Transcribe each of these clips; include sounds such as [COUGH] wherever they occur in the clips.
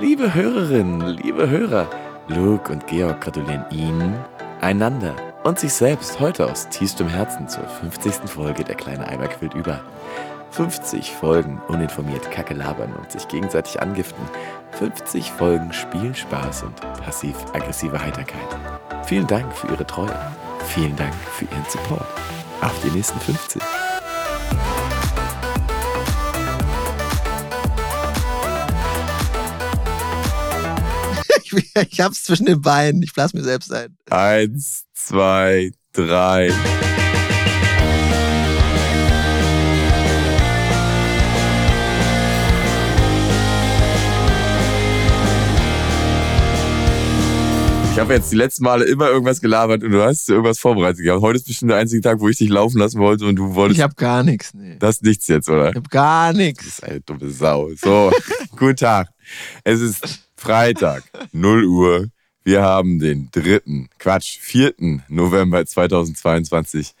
Liebe Hörerinnen, liebe Hörer, Luke und Georg gratulieren Ihnen, einander und sich selbst heute aus tiefstem Herzen zur 50. Folge Der kleine Eimer quillt über. 50 Folgen uninformiert Kacke labern und sich gegenseitig angiften. 50 Folgen Spielen Spaß und passiv-aggressive Heiterkeit. Vielen Dank für Ihre Treue. Vielen Dank für Ihren Support. Auf die nächsten 50. [LAUGHS] Ich, hab's zwischen den Beinen. Ich blass mir selbst ein. Eins, zwei, drei. Ich habe jetzt die letzten Male immer irgendwas gelabert und du hast irgendwas vorbereitet gehabt. Heute ist bestimmt der einzige Tag, wo ich dich laufen lassen wollte und du wolltest. Ich hab gar nichts. Nee. Das ist nichts jetzt, oder? Ich hab gar Das nichts. ist eine dumme Sau. So, [LAUGHS] guten Tag. Es ist Freitag, [LAUGHS] 0 Uhr. Wir haben den dritten, Quatsch, vierten November 2022.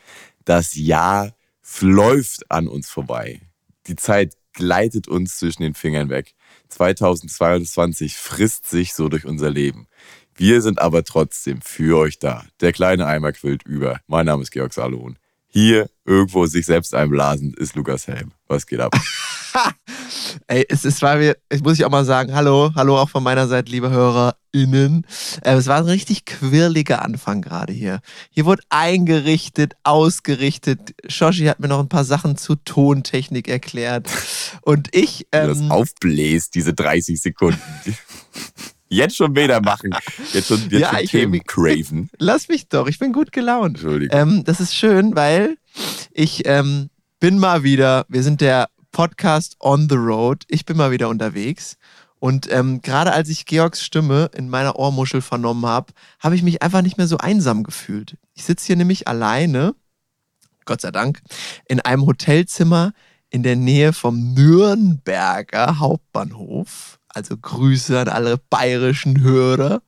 Das Jahr läuft an uns vorbei. Die Zeit gleitet uns zwischen den Fingern weg. 2022 frisst sich so durch unser Leben. Wir sind aber trotzdem für euch da. Der kleine Eimer quillt über. Mein Name ist Georg Salomon. Hier irgendwo sich selbst einblasend ist Lukas Helm. Was geht ab? [LAUGHS] Ey, es ist, weil wir, ich muss ich auch mal sagen, hallo, hallo auch von meiner Seite, liebe HörerInnen. Äh, es war ein richtig quirliger Anfang gerade hier. Hier wurde eingerichtet, ausgerichtet. Shoshi hat mir noch ein paar Sachen zu Tontechnik erklärt. Und ich, du das ähm, aufbläst, diese 30 Sekunden. [LAUGHS] Jetzt schon wieder machen. Jetzt schon, jetzt Ja, schon Themen craven. [LAUGHS] lass mich doch, ich bin gut gelaunt. Entschuldigung. Ähm, das ist schön, weil ich ähm, bin mal wieder, wir sind der Podcast on the road, ich bin mal wieder unterwegs. Und ähm, gerade als ich Georgs Stimme in meiner Ohrmuschel vernommen habe, habe ich mich einfach nicht mehr so einsam gefühlt. Ich sitze hier nämlich alleine, Gott sei Dank, in einem Hotelzimmer in der Nähe vom Nürnberger Hauptbahnhof. Also Grüße an alle bayerischen Hörer.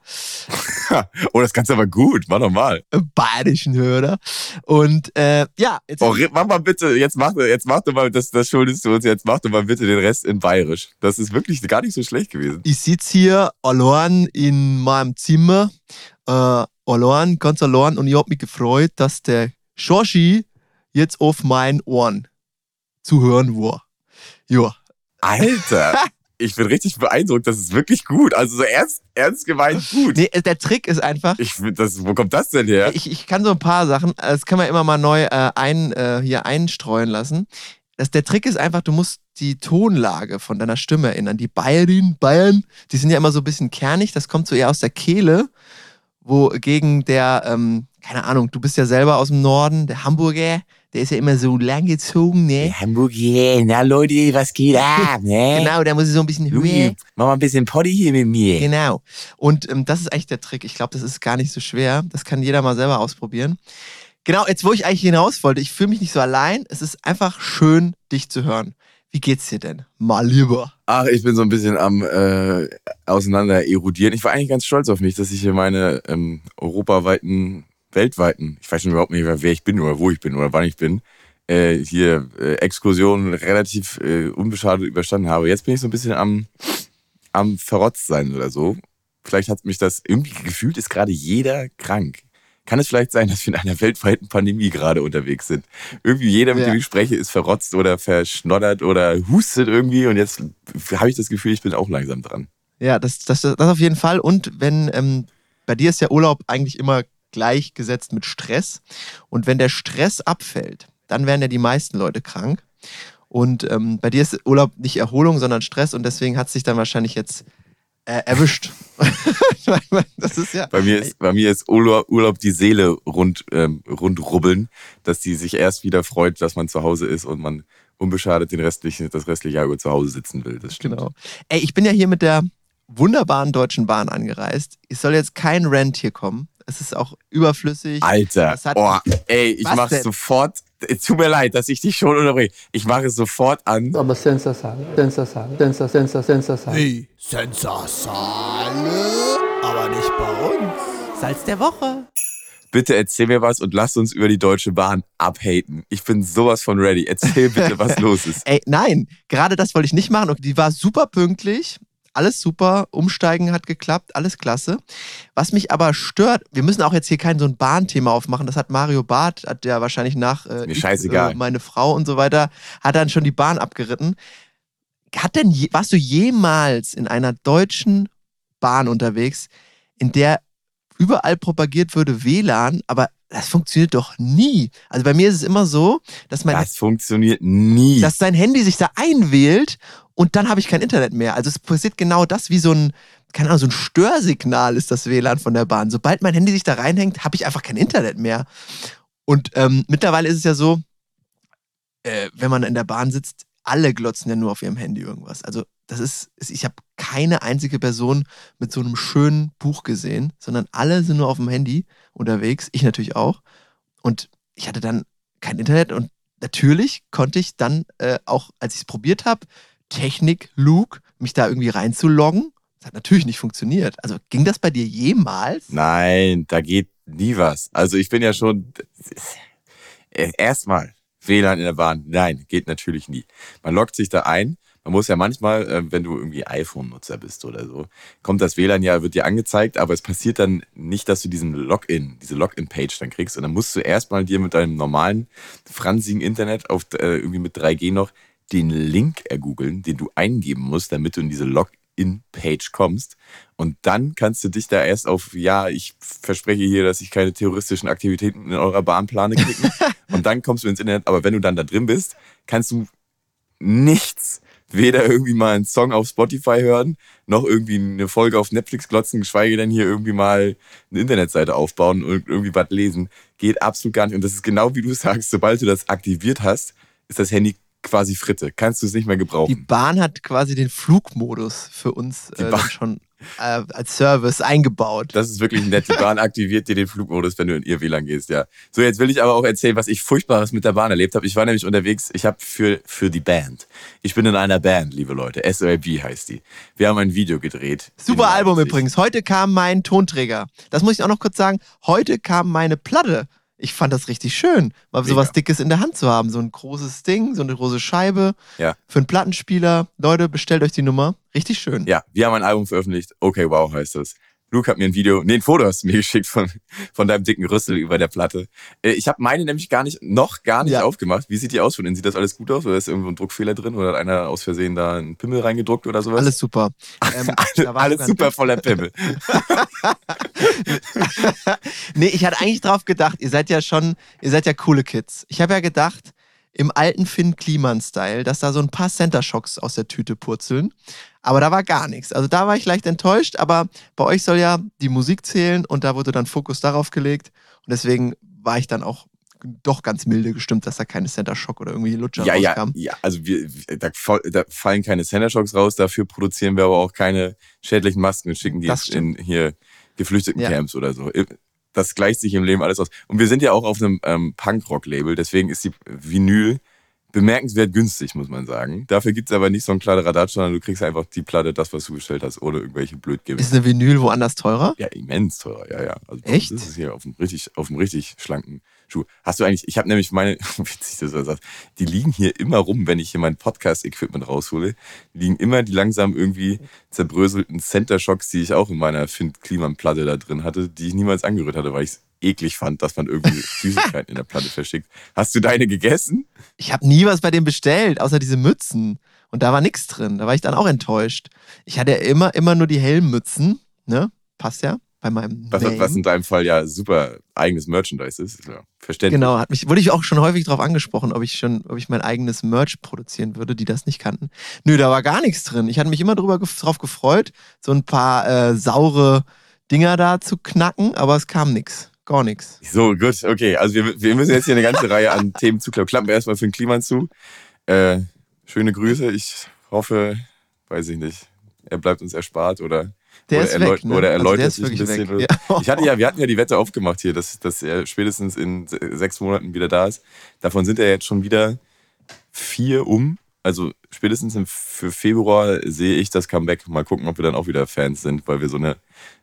[LAUGHS] oh, das kannst du aber gut. Mach doch mal. äh, bayerischen Hörer. Und äh, ja, jetzt Oh, mach mal bitte, jetzt mach, jetzt mach doch mal, das, das schuldest du uns, jetzt mach doch mal bitte den Rest in Bayerisch. Das ist wirklich gar nicht so schlecht gewesen. ich sitze hier allein in meinem Zimmer, äh, allein, ganz allein und ich habe mich gefreut, dass der Shoshi jetzt auf meinen Ohren zu hören war. Ja, Alter, [LAUGHS] ich bin richtig beeindruckt, das ist wirklich gut. Also so ernst, ernst gemeint gut. nee, äh, der Trick ist einfach, Ich das, wo kommt das denn her? ich, ich kann so ein paar Sachen, das kann man immer mal neu äh, ein, äh, hier einstreuen lassen. Das, der Trick ist einfach, du musst die Tonlage von deiner Stimme erinnern. Die Bayerin, Bayern, die sind ja immer so ein bisschen kernig, das kommt so eher aus der Kehle, wogegen der, ähm, keine Ahnung, du bist ja selber aus dem Norden, der Hamburger, der ist ja immer so langgezogen, ne? Hamburg, yeah. na Leute, was geht ab, ne? [LAUGHS] Genau, da muss ich so ein bisschen höher. Mach mal ein bisschen Poddy hier mit mir. Genau. Und ähm, das ist eigentlich der Trick. Ich glaube, das ist gar nicht so schwer. Das kann jeder mal selber ausprobieren. Genau, jetzt wo ich eigentlich hinaus wollte, ich fühle mich nicht so allein. Es ist einfach schön, dich zu hören. Wie geht's dir denn? Mal lieber. Ach, ich bin so ein bisschen am äh, auseinander erodieren. Ich war eigentlich ganz stolz auf mich, dass ich hier meine ähm, europaweiten, weltweiten, ich weiß schon überhaupt nicht mehr, wer ich bin oder wo ich bin oder wann ich bin, äh, hier äh, Exkursionen relativ äh, unbeschadet überstanden habe. Jetzt bin ich so ein bisschen am, am Verrotzt sein oder so. Vielleicht hat mich das irgendwie gefühlt, ist gerade jeder krank. Kann es vielleicht sein, dass wir in einer weltweiten Pandemie gerade unterwegs sind? Irgendwie jeder, mit Ja. dem ich spreche, ist verrotzt oder verschnoddert oder hustet irgendwie und jetzt habe ich das Gefühl, ich bin auch langsam dran. Ja, das, das, das auf jeden Fall. Und wenn, ähm, bei dir ist der Urlaub eigentlich immer gleichgesetzt mit Stress. Und wenn der Stress abfällt, dann werden ja die meisten Leute krank. Und ähm, bei dir ist Urlaub nicht Erholung, sondern Stress. Und deswegen hat es sich dann wahrscheinlich jetzt äh, erwischt. [LAUGHS] das ist ja. Bei mir ist, bei mir ist Urlaub, Urlaub die Seele rund, ähm, rundrubbeln, dass die sich erst wieder freut, dass man zu Hause ist und man unbeschadet den restlichen, das restliche Jahr über zu Hause sitzen will. Das stimmt. Genau. Ey, ich bin ja hier mit der wunderbaren Deutschen Bahn angereist. Es soll jetzt kein Rent hier kommen. Es ist auch überflüssig. Alter, oh, ey, ich mache sofort. Es tut mir leid, dass ich dich schon unterbreche. Ich mache es sofort an. Aber sensacional, sensacional, sensacional, sensacional. Wie? Sensasale? Aber nicht bei uns. Salz der Woche. Bitte erzähl mir was und lass uns über die Deutsche Bahn abhaten. Ich bin sowas von ready. Erzähl bitte, was [LAUGHS] los ist. Ey, nein, gerade das wollte ich nicht machen. Und die war super pünktlich. Alles super, Umsteigen hat geklappt, alles klasse. Was mich aber stört, wir müssen auch jetzt hier kein so ein Bahnthema aufmachen, das hat Mario Barth, hat der wahrscheinlich nach äh, Mir ich, scheißegal. äh, meine Frau und so weiter, hat dann schon die Bahn abgeritten. Hat denn, je, warst du jemals in einer deutschen Bahn unterwegs, in der überall propagiert würde WLAN, aber das funktioniert doch nie. Also bei mir ist es immer so, dass mein Das funktioniert nie. dass sein Handy sich da einwählt und dann habe ich kein Internet mehr. Also es passiert genau das wie so ein, keine Ahnung, so ein Störsignal ist das WLAN von der Bahn. Sobald mein Handy sich da reinhängt, habe ich einfach kein Internet mehr. Und ähm, mittlerweile ist es ja so, äh, wenn man in der Bahn sitzt, alle glotzen ja nur auf ihrem Handy irgendwas. Also das ist, ich habe keine einzige Person mit so einem schönen Buch gesehen, sondern alle sind nur auf dem Handy unterwegs. Ich natürlich auch. Und ich hatte dann kein Internet und natürlich konnte ich dann äh, auch, als ich es probiert habe, Technik, Luke, mich da irgendwie reinzuloggen. Das hat natürlich nicht funktioniert. Also ging das bei dir jemals? Nein, da geht nie was. Also ich bin ja schon erstmal WLAN in der Bahn. Nein, geht natürlich nie. Man loggt sich da ein. Man muss ja manchmal, äh, wenn du irgendwie iPhone-Nutzer bist oder so, kommt das WLAN ja, wird dir angezeigt, aber es passiert dann nicht, dass du diesen Login, diese Login-Page dann kriegst. Und dann musst du erstmal dir mit deinem normalen, fransigen Internet auf äh, irgendwie mit 3G noch den Link ergoogeln, den du eingeben musst, damit du in diese Login-Page kommst. Und dann kannst du dich da erst auf, ja, ich verspreche hier, dass ich keine terroristischen Aktivitäten in eurer Bahn plane klicken. [LAUGHS] und dann kommst du ins Internet. Aber wenn du dann da drin bist, kannst du nichts, weder irgendwie mal einen Song auf Spotify hören, noch irgendwie eine Folge auf Netflix glotzen, geschweige denn hier irgendwie mal eine Internetseite aufbauen und irgendwie was lesen. Geht absolut gar nicht. Und das ist genau wie du sagst, sobald du das aktiviert hast, ist das Handy quasi Fritte. Kannst du es nicht mehr Die gebrauchen. Bahn hat quasi den Flugmodus für uns Die äh, schon äh, als Service eingebaut. Das ist wirklich nett. Die Bahn [LAUGHS] aktiviert dir den Flugmodus, wenn du in ihr WLAN gehst, ja. So, jetzt will ich aber auch erzählen, was ich Furchtbares mit der Bahn erlebt habe. Ich war nämlich unterwegs, ich habe für, für die Band. Ich bin in einer Band, liebe Leute. SOLB heißt die. Wir haben ein Video gedreht. Super Album übrigens. Heute kam mein Tonträger. Das muss ich auch noch kurz sagen. Heute kam meine Platte. Ich fand das richtig schön, mal Mega. sowas Dickes in der Hand zu haben. So ein großes Ding, so eine große Scheibe. Ja. Für einen Plattenspieler. Leute, bestellt euch die Nummer. Richtig schön. Ja, wir haben ein Album veröffentlicht. Okay, wow heißt das. Luke hat mir ein Video, nee, ein Foto hast du mir [LAUGHS] geschickt von, von deinem dicken Rüssel über der Platte. Äh, Ich habe meine nämlich gar nicht, noch gar nicht Ja. aufgemacht. Wie sieht die aus von innen? Sieht das alles gut aus? Oder ist irgendwo ein Druckfehler drin? Oder hat einer aus Versehen da einen Pimmel reingedruckt oder sowas? Alles super. [LAUGHS] Ähm, da war alles super voller Pimmel. [LAUGHS] nee, ich hatte eigentlich drauf gedacht, ihr seid ja schon, ihr seid ja coole Kids. Ich habe ja gedacht, im alten Finn Kliman-Style, dass da so ein paar Center Shocks aus der Tüte purzeln. Aber da war gar nichts. Also da war ich leicht enttäuscht, aber bei euch soll ja die Musik zählen und da wurde dann Fokus darauf gelegt. Und deswegen war ich dann auch doch ganz milde gestimmt, dass da keine Center Shock oder irgendwie Lutscher Ja, ja, rauskam. ja, also wir, da, da fallen keine Center Shocks raus, dafür produzieren wir aber auch keine schädlichen Masken und schicken die in hier geflüchteten Ja. Camps oder so. Das gleicht sich im Leben alles aus. Und wir sind ja auch auf einem ähm, Punkrock-Label, deswegen ist die Vinyl bemerkenswert günstig, muss man sagen. Dafür gibt's aber nicht so einen Kladderadatsch, sondern du kriegst einfach die Platte, das, was du bestellt hast, ohne irgendwelche Blödgebe. Ist eine Vinyl woanders teurer? Ja, immens teurer, ja, ja. Also Echt? uns ist es hier auf einem richtig, auf einem richtig schlanken Schuh. Hast du eigentlich, ich habe nämlich meine, [LAUGHS] witzig, dass du das sagst, die liegen hier immer rum, wenn ich hier mein Podcast-Equipment raushole, liegen immer die langsam irgendwie zerbröselten Center-Shocks, die ich auch in meiner Finn-Kliman-Platte da drin hatte, die ich niemals angerührt hatte, weil ich es eklig fand, dass man irgendwie [LAUGHS] Süßigkeiten in der Platte verschickt. Hast du deine gegessen? Ich habe nie was bei dem bestellt, außer diese Mützen. Und da war nichts drin. Da war ich dann auch enttäuscht. Ich hatte ja immer, immer nur die hellen Mützen. Ne? Passt ja bei meinem Was, Name. was in deinem Fall ja super eigenes Merchandise ist. Ja, verständlich. Genau, hat mich, wurde ich auch schon häufig darauf angesprochen, ob ich schon, ob ich mein eigenes Merch produzieren würde, die das nicht kannten. Nö, da war gar nichts drin. Ich hatte mich immer drüber drauf gefreut, so ein paar äh, saure Dinger da zu knacken, aber es kam nichts. Gar nichts. So, gut, okay. Also wir, wir müssen jetzt hier eine ganze Reihe an Themen zuklappen. Klappen wir erstmal für den Kliman zu. Äh, schöne Grüße. Ich hoffe, weiß ich nicht, er bleibt uns erspart oder, Der oder, ist weg, ne? oder Also erläutert ist sich ein bisschen. weg. Ja. Ich hatte ja, wir hatten ja die Wette aufgemacht hier, dass, dass er spätestens in se- sechs Monaten wieder da ist. Davon sind ja jetzt schon wieder vier um. Also spätestens für Februar sehe ich das Comeback. Mal gucken, ob wir dann auch wieder Fans sind, weil wir so eine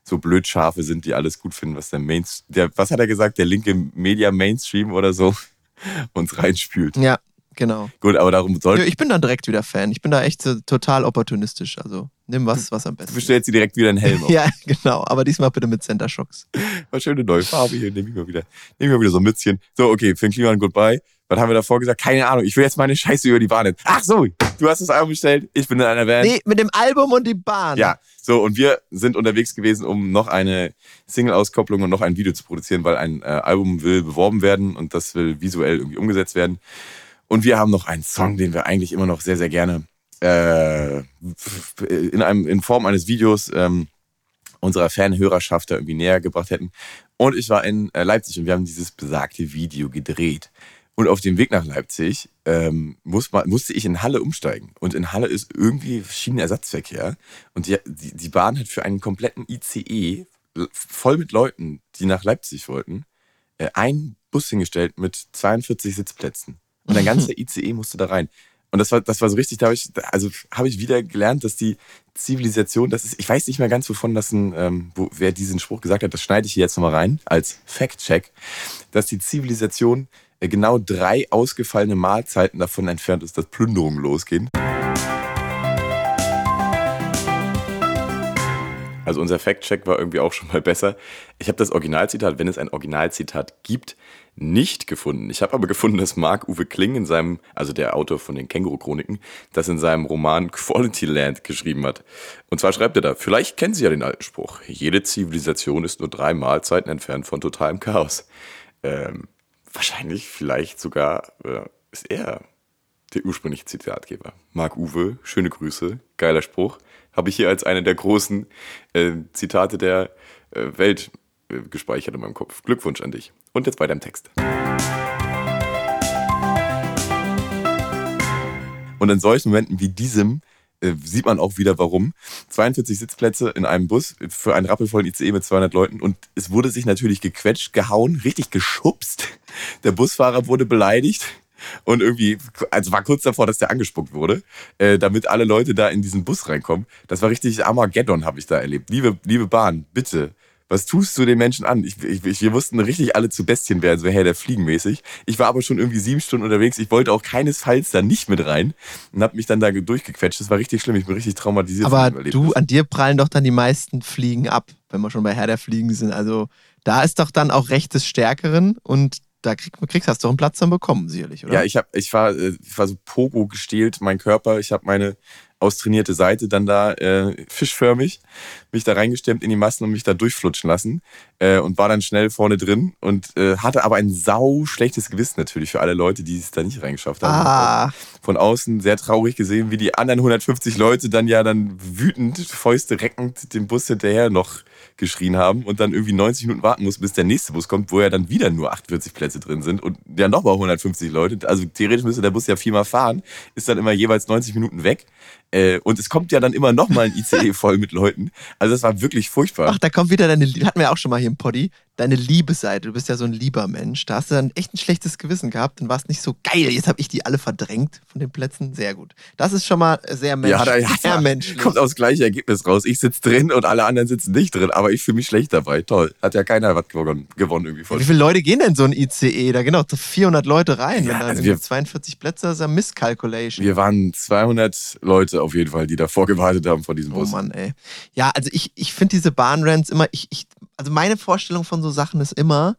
so blöd Schafe sind, die alles gut finden, was der Mainstream, der, was hat er gesagt, der linke Media Mainstream oder so [LAUGHS] uns reinspült. Ja, Genau. Gut, aber darum soll. ich bin dann direkt wieder Fan. Ich bin da echt so total opportunistisch. Also nimm was, was am Du besten bestellst dir direkt wieder einen Helm auf. [LAUGHS] Ja, genau. Aber diesmal bitte mit Center Shocks. Was schöne neue Farbe hier. Nehme ich mal wieder. Nehme ich mal wieder so ein Mützchen. So, okay, für den Kliman Goodbye. Was haben wir davor gesagt? Keine Ahnung. Ich will jetzt meine Scheiße über die Bahn. Jetzt. Ach so, du hast das Album bestellt. Ich bin in einer Band. Nee, mit dem Album und die Bahn. Ja, so und wir sind unterwegs gewesen, um noch eine Single-Auskopplung und noch ein Video zu produzieren, weil ein äh, Album will beworben werden und das will visuell irgendwie umgesetzt werden. Und wir haben noch einen Song, den wir eigentlich immer noch sehr, sehr gerne äh, in, einem, in Form eines Videos ähm, unserer Fanhörerschaft da irgendwie näher gebracht hätten. Und ich war in äh, Leipzig und wir haben dieses besagte Video gedreht. Und auf dem Weg nach Leipzig ähm, muss man, musste ich in Halle umsteigen. Und in Halle ist irgendwie Schienenersatzverkehr. Und die, die, die Bahn hat für einen kompletten ICE voll mit Leuten, die nach Leipzig wollten, äh, einen Bus hingestellt mit 42 Sitzplätzen. Und ein ganzer [LAUGHS] ICE musste da rein. Und das war, das war so richtig, da habe ich, also habe ich wieder gelernt, dass die Zivilisation, das ist, ich weiß nicht mehr ganz, wovon das ein, ähm, wo, wer diesen Spruch gesagt hat, das schneide ich hier jetzt nochmal rein, als Fact-Check, dass die Zivilisation äh, genau drei ausgefallene Mahlzeiten davon entfernt ist, dass Plünderungen losgehen. Also unser Fact-Check war irgendwie auch schon mal besser. Ich habe das Originalzitat, wenn es ein Originalzitat gibt, nicht gefunden. Ich habe aber gefunden, dass Marc-Uwe Kling in seinem, also der Autor von den Känguru-Chroniken, das in seinem Roman Quality Land geschrieben hat. Und zwar schreibt er da, vielleicht kennen Sie ja den alten Spruch, jede Zivilisation ist nur drei Mahlzeiten entfernt von totalem Chaos. Ähm, wahrscheinlich, vielleicht sogar äh, ist er der ursprüngliche Zitatgeber. Marc Uwe, schöne Grüße, geiler Spruch. Habe ich hier als eine der großen äh, Zitate der äh, Welt gespeichert in meinem Kopf. Glückwunsch an dich. Und jetzt weiter im Text. Und in solchen Momenten wie diesem äh, sieht man auch wieder, warum. 42 Sitzplätze in einem Bus für einen rappelvollen ICE mit 200 Leuten und es wurde sich natürlich gequetscht, gehauen, richtig geschubst. Der Busfahrer wurde beleidigt. Und irgendwie, also war kurz davor, dass der angespuckt wurde, äh, damit alle Leute da in diesen Bus reinkommen. Das war richtig Armageddon, habe ich da erlebt. Liebe, liebe Bahn, bitte, was tust du den Menschen an? Ich, ich, wir mussten richtig alle zu Bestien werden, so Herr der Fliegen mäßig. Ich war aber schon irgendwie sieben Stunden unterwegs. Ich wollte auch keinesfalls da nicht mit rein und habe mich dann da durchgequetscht. Das war richtig schlimm. Ich bin richtig traumatisiert. Aber du, an dir prallen doch dann die meisten Fliegen ab, wenn wir schon bei Herr der Fliegen sind. Also da ist doch dann auch Recht des Stärkeren und da krieg, kriegst, hast du doch einen Platz dann bekommen, sicherlich, oder? Ja, ich, hab, ich, war, äh, ich war so Pogo gestählt, mein Körper. Ich habe meine austrainierte Seite dann da äh, fischförmig mich da reingestemmt in die Massen und mich da durchflutschen lassen äh, und war dann schnell vorne drin und äh, hatte aber ein sau schlechtes Gewissen natürlich für alle Leute, die es da nicht reingeschafft haben. Ah, Von außen sehr traurig gesehen, wie die anderen 150 Leute dann ja dann wütend, Fäuste reckend dem Bus hinterher noch geschrien haben und dann irgendwie 90 Minuten warten muss, bis der nächste Bus kommt, wo ja dann wieder nur 48 Plätze drin sind und ja nochmal 150 Leute. Also theoretisch müsste der Bus ja viermal fahren, ist dann immer jeweils 90 Minuten weg. Äh, und es kommt ja dann immer nochmal ein ICE voll mit Leuten. Also das war wirklich furchtbar. ach, da kommt wieder deine, hatten wir auch schon mal hier im Poddy, deine Liebesseite. Du bist ja so ein lieber Mensch. Da hast du dann echt ein schlechtes Gewissen gehabt und warst nicht so geil. Jetzt habe ich die alle verdrängt von den Plätzen. Sehr gut. Das ist schon mal sehr menschlich. ja, da, ja, sehr menschlich. kommt aufs gleiche Ergebnis raus. Ich sitze drin und alle anderen sitzen nicht drin, aber ich fühle mich schlecht dabei. Toll. Hat ja keiner was gewonnen, gewonnen irgendwie von. Wie viele Leute gehen denn so ein ICE? Da doch 400 Leute rein. Ja, wenn da also wir- 42 Plätze, das ist ja Misscalculation. Wir waren 200 Leute auf jeden Fall, die davor gewartet haben vor diesem Oh Bus. Mann, ey. Ja, also ich, ich finde diese Bahnrents immer, ich, ich, also meine Vorstellung von so Sachen ist immer,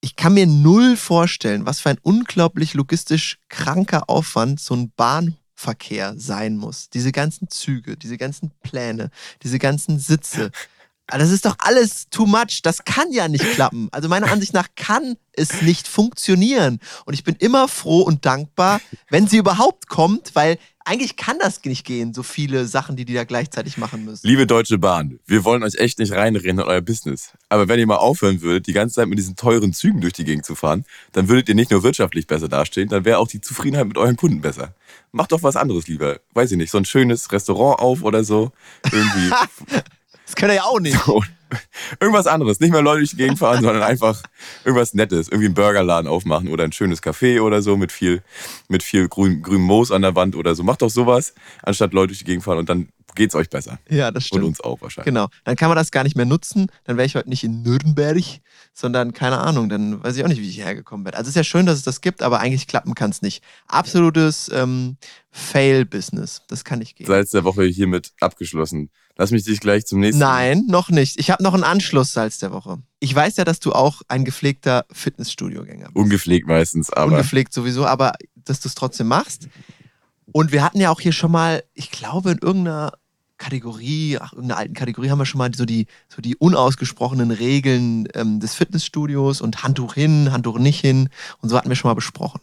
ich kann mir null vorstellen, was für ein unglaublich logistisch kranker Aufwand so ein Bahnverkehr sein muss. Diese ganzen Züge, diese ganzen Pläne, diese ganzen Sitze. [LAUGHS] Aber Das ist doch alles too much. Das kann ja nicht klappen. Also meiner Ansicht nach kann es nicht funktionieren. Und ich bin immer froh und dankbar, wenn sie überhaupt kommt, weil eigentlich kann das nicht gehen, so viele Sachen, die die da gleichzeitig machen müssen. Liebe Deutsche Bahn, wir wollen euch echt nicht reinreden in euer Business. Aber wenn ihr mal aufhören würdet, die ganze Zeit mit diesen teuren Zügen durch die Gegend zu fahren, dann würdet ihr nicht nur wirtschaftlich besser dastehen, dann wäre auch die Zufriedenheit mit euren Kunden besser. Macht doch was anderes lieber. Weiß ich nicht, so ein schönes Restaurant auf oder so. Irgendwie. [LAUGHS] Das können wir ja auch nicht. [LAUGHS] so. Irgendwas anderes. Nicht mehr Leute durch die Gegend fahren, sondern einfach irgendwas Nettes. Irgendwie einen Burgerladen aufmachen oder ein schönes Café oder so mit viel, mit viel grün, grünem Moos an der Wand oder so. Macht doch sowas, anstatt Leute durch die Gegend fahren und dann geht's euch besser. Ja, das Und stimmt. uns auch wahrscheinlich. Genau. Dann kann man das gar nicht mehr nutzen. Dann wäre ich heute nicht in Nürnberg, sondern keine Ahnung. Dann weiß ich auch nicht, wie ich hierher gekommen bin. Also es ist ja schön, dass es das gibt, aber eigentlich klappen kann es nicht. Absolutes ähm, Fail-Business. Das kann nicht gehen. Salz der Woche hiermit abgeschlossen. Lass mich dich gleich zum nächsten. Nein, noch nicht. Ich habe noch einen Anschluss-Salz der Woche. Ich weiß ja, dass du auch ein gepflegter Fitnessstudio-Gänger bist. Ungepflegt meistens, aber Ungepflegt sowieso, aber dass du es trotzdem machst. Und wir hatten ja auch hier schon mal, ich glaube, in irgendeiner Kategorie, ach, irgendeiner alten Kategorie haben wir schon mal so die, so die unausgesprochenen Regeln ähm, des Fitnessstudios und Handtuch hin, Handtuch nicht hin und so hatten wir schon mal besprochen.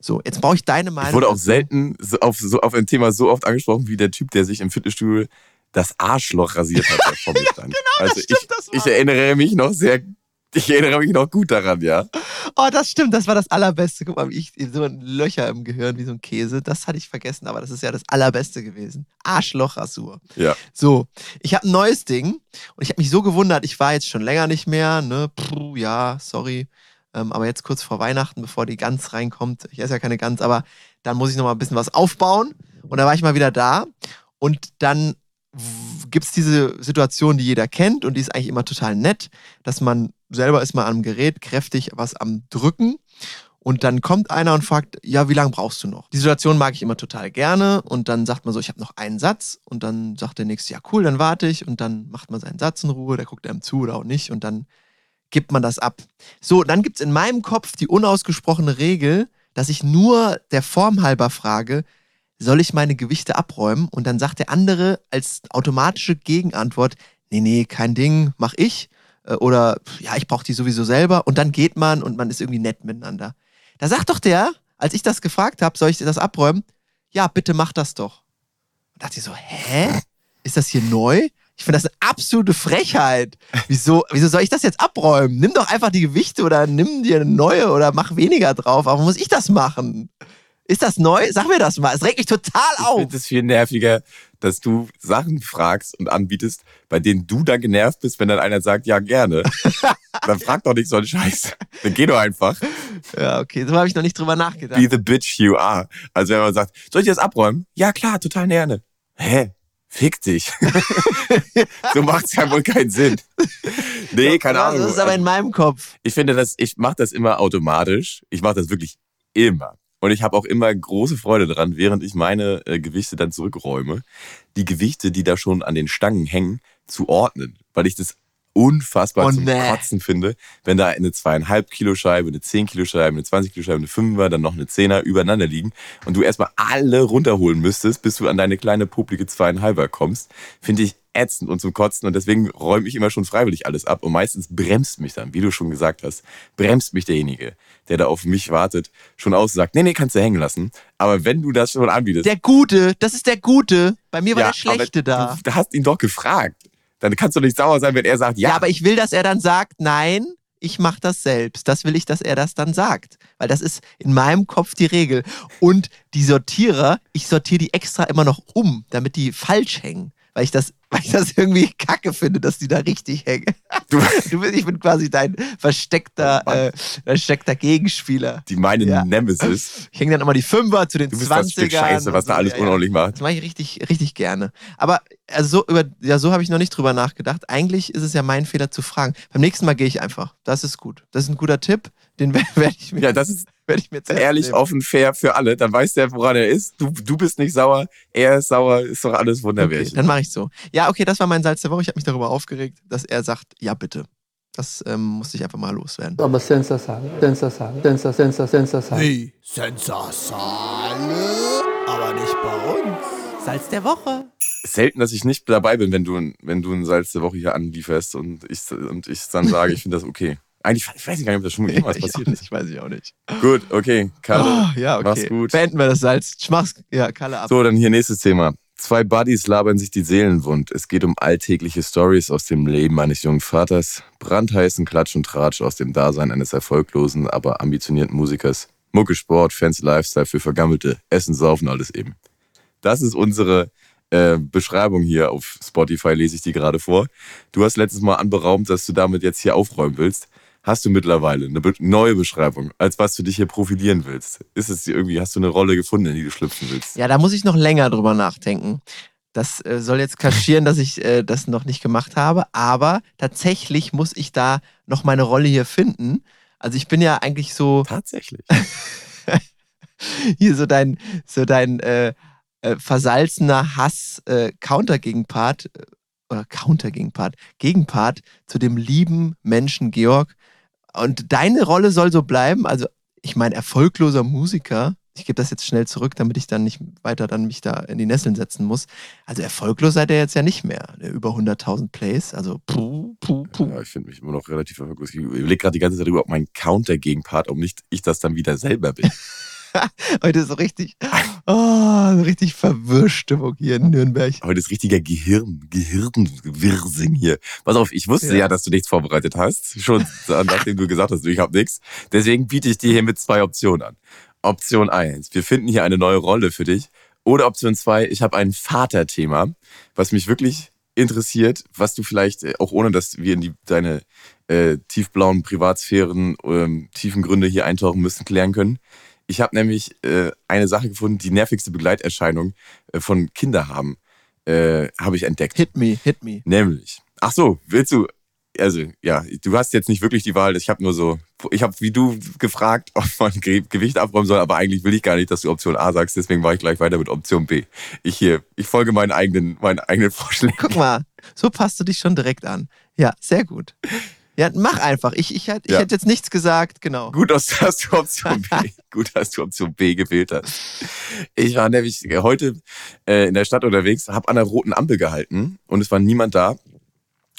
So, jetzt brauche ich deine Meinung. ich wurde auch selten so auf, so auf ein Thema so oft angesprochen wie der Typ, der sich im Fitnessstudio das Arschloch rasiert hat, vor [LAUGHS] mir stand. genau, also das stimmt, ich, das war- ich erinnere mich noch sehr, ich erinnere mich noch gut daran, ja. Oh, das stimmt, das war das Allerbeste. Guck mal, ich so ein Löcher im Gehirn wie so ein Käse. Das hatte ich vergessen, aber das ist ja das Allerbeste gewesen. Arschlochrasur. Ja. So, ich habe ein neues Ding und ich habe mich so gewundert, ich war jetzt schon länger nicht mehr, ne? Puh, ja, sorry. Ähm, aber jetzt kurz vor Weihnachten, bevor die Gans reinkommt, ich esse ja keine Gans, aber dann muss ich noch mal ein bisschen was aufbauen. Und da war ich mal wieder da und dann gibt es diese Situation, die jeder kennt und die ist eigentlich immer total nett, dass man selber ist mal am Gerät kräftig was am Drücken und dann kommt einer und fragt, ja, wie lange brauchst du noch? Die Situation mag ich immer total gerne und dann sagt man so, ich habe noch einen Satz und dann sagt der nächste, ja cool, dann warte ich und dann macht man seinen Satz in Ruhe, der guckt einem zu oder auch nicht und dann gibt man das ab. So, dann gibt es in meinem Kopf die unausgesprochene Regel, dass ich nur der Form halber frage, soll ich meine Gewichte abräumen? Und dann sagt der andere als automatische Gegenantwort, nee, nee, kein Ding, mach ich. Äh, Oder ja, ich brauche die sowieso selber. Und dann geht man und man ist irgendwie nett miteinander. Da sagt doch der, als ich das gefragt habe, soll ich das abräumen? Ja, bitte mach das doch. Und dachte ich so, hä? Ist das hier neu? Ich finde das eine absolute Frechheit. Wieso, wieso soll ich das jetzt abräumen? Nimm doch einfach die Gewichte oder nimm dir eine neue oder mach weniger drauf. Warum muss ich das machen? Ist das neu? Sag mir das mal. Es regt mich total Ich auf. finde es viel nerviger, dass du Sachen fragst und anbietest, bei denen du dann genervt bist, wenn dann einer sagt, ja, gerne. [LAUGHS] dann frag doch nicht so einen Scheiß. Dann geh doch einfach. Ja, okay. So habe ich noch nicht drüber nachgedacht. Be the bitch you are. Also wenn man sagt, soll ich das abräumen? Ja, klar, total gerne. Hä? Fick dich. [LAUGHS] so macht's ja wohl keinen Sinn. Nee, keine Ahnung. Das ist aber in meinem Kopf. ich finde das, ich mache das immer automatisch. Ich mache das wirklich immer. Und ich habe auch immer große Freude daran, während ich meine äh, Gewichte dann zurückräume, die Gewichte, die da schon an den Stangen hängen, zu ordnen. Weil ich das unfassbar Oh, zum nee. Kotzen finde, wenn da eine zweieinhalb Kilo Scheibe, eine 10 Kilo Scheibe, eine 20 Kilo Scheibe, eine Fünfer, dann noch eine Zehner übereinander liegen und du erstmal alle runterholen müsstest, bis du an deine kleine poplige zweieinhalber kommst, finde ich ätzend und zum Kotzen und deswegen räume ich immer schon freiwillig alles ab und meistens bremst mich dann, wie du schon gesagt hast, bremst mich derjenige, der da auf mich wartet, schon aus und sagt, nee, nee, kannst du hängen lassen. Aber wenn du das schon anbietest, Der Gute, das ist der Gute. Bei mir war der Schlechte da. Du, du hast ihn doch gefragt. Dann kannst du nicht sauer sein, wenn er sagt, Ja. ja, aber ich will, dass er dann sagt, nein, ich mache das selbst. Das will ich, dass er das dann sagt. Weil das ist in meinem Kopf die Regel. Und die Sortierer, ich sortiere die extra immer noch um, damit die falsch hängen. Weil ich das, [LAUGHS] weil ich das irgendwie kacke finde, dass die da richtig hängen. Du, [LAUGHS] Du bist, ich bin quasi dein versteckter, Oh äh, versteckter Gegenspieler. die meine Ja. Nemesis. Ich hänge dann immer die Fünfer zu den Du bist 20ern. das Stück Scheiße, was da alles ja. unordentlich macht. Das mache ich richtig, richtig gerne. Aber also so über, ja, so habe ich noch nicht drüber nachgedacht. Eigentlich ist es ja mein Fehler zu fragen. Beim nächsten Mal gehe ich einfach. Das ist gut. Das ist ein guter Tipp. Den [LAUGHS] werde ich mir, Ja, das ist werd ich mir zu ehrlich, nehmen. offen, fair für alle. Dann weiß der, woran er ist. Du, du bist nicht sauer, er ist sauer, ist doch alles Okay, wunderwärtig. dann mache ich so. Ja, okay, das war mein Salz der Woche. Ich habe mich darüber aufgeregt, dass er sagt, ja bitte. Das ähm, musste ich einfach mal loswerden. Aber sensacional, sensacional, sensacional, sensacional. Wie? Sensasale, aber nicht bei uns. Salz der Woche. Selten, dass ich nicht dabei bin, wenn du, ein- wenn du ein Salz der Woche hier anlieferst und ich, und ich dann sage, ich finde das okay. Eigentlich, ich weiß gar nicht, ob das schon mal jemals ich passiert ist. nicht, weiß ich auch nicht. Gut, okay, Kalle. Oh, ja, okay. Mach's gut. Beenden wir das Salz. Schmach's, ja, Kalle ab. So, dann hier nächstes Thema. Zwei Buddies labern sich die Seelen wund. Es geht um alltägliche Stories aus dem Leben eines jungen Vaters, brandheißen Klatsch und Tratsch aus dem Dasein eines erfolglosen, aber ambitionierten Musikers. Mucke, Sport, fancy Lifestyle für Vergammelte, Essen, Saufen, alles eben. Das ist unsere äh, Beschreibung hier auf Spotify, lese ich die gerade vor. Du hast letztes Mal anberaumt, dass du damit jetzt hier aufräumen willst. Hast du mittlerweile eine neue Beschreibung, als was du dich hier profilieren willst? Ist es dir irgendwie, hast du eine Rolle gefunden, in die du schlüpfen willst? Ja, da muss ich noch länger drüber nachdenken. Das äh, soll jetzt kaschieren, dass ich äh, das noch nicht gemacht habe, aber tatsächlich muss ich da noch meine Rolle hier finden. Also ich bin ja eigentlich so [LAUGHS] Tatsächlich. hier so dein, so dein äh, äh, versalzener Hass äh, äh, oder Counter-Gegenpart, Gegenpart zu dem lieben Menschen Georg. Und deine Rolle soll so bleiben. Also ich meine erfolgloser Musiker. Ich gebe das jetzt schnell zurück, damit ich dann nicht weiter dann mich da in die Nesseln setzen muss. Also erfolglos seid ihr jetzt ja nicht mehr. Über 100.000 Plays. Also puh, puh, puh. Ja, ich finde mich immer noch relativ erfolglos. Ich überlege gerade die ganze Zeit darüber, ob mein Counter-Gegenpart, ob nicht ich das dann wieder selber bin. [LAUGHS] [LAUGHS] Heute ist so richtig, oh, so richtig Verwirrstimmung hier in Nürnberg. Heute ist richtiger Gehirn, Gehirnwirsing hier. Pass auf, ich wusste ja. Ja. dass du nichts vorbereitet hast. Schon nachdem du gesagt hast, ich habe nichts. Deswegen biete ich dir hier mit zwei Optionen an. Option eins: wir finden hier eine neue Rolle für dich. Oder Option zwei: ich habe ein Vaterthema, was mich wirklich interessiert, was du vielleicht, äh, auch ohne dass wir in die, deine äh, tiefblauen Privatsphären, ähm, tiefen Gründe hier eintauchen müssen, klären können. Ich habe nämlich äh, eine Sache gefunden, die nervigste Begleiterscheinung äh, von Kinder haben, äh, habe ich entdeckt. Hit me, hit me. Nämlich. Ach so, willst du. Also, ja, du hast jetzt nicht wirklich die Wahl. Ich habe nur so. Ich habe wie du gefragt, [LAUGHS] ob man Ge Gewicht abräumen soll, aber eigentlich will ich gar nicht, dass du Option A sagst. Deswegen war ich gleich weiter mit Option B. Ich hier, ich folge meinen eigenen, meinen eigenen Vorschlägen. Guck mal, so passt du dich schon direkt an. Ja, sehr gut. Ja, mach einfach. Ich, ich, ich Ja. hätte jetzt nichts gesagt, genau. Gut, dass du Option B, [LAUGHS] gut, dass du Option B gewählt hast. Ich war nämlich heute äh, in der Stadt unterwegs, habe an der roten Ampel gehalten und es war niemand da.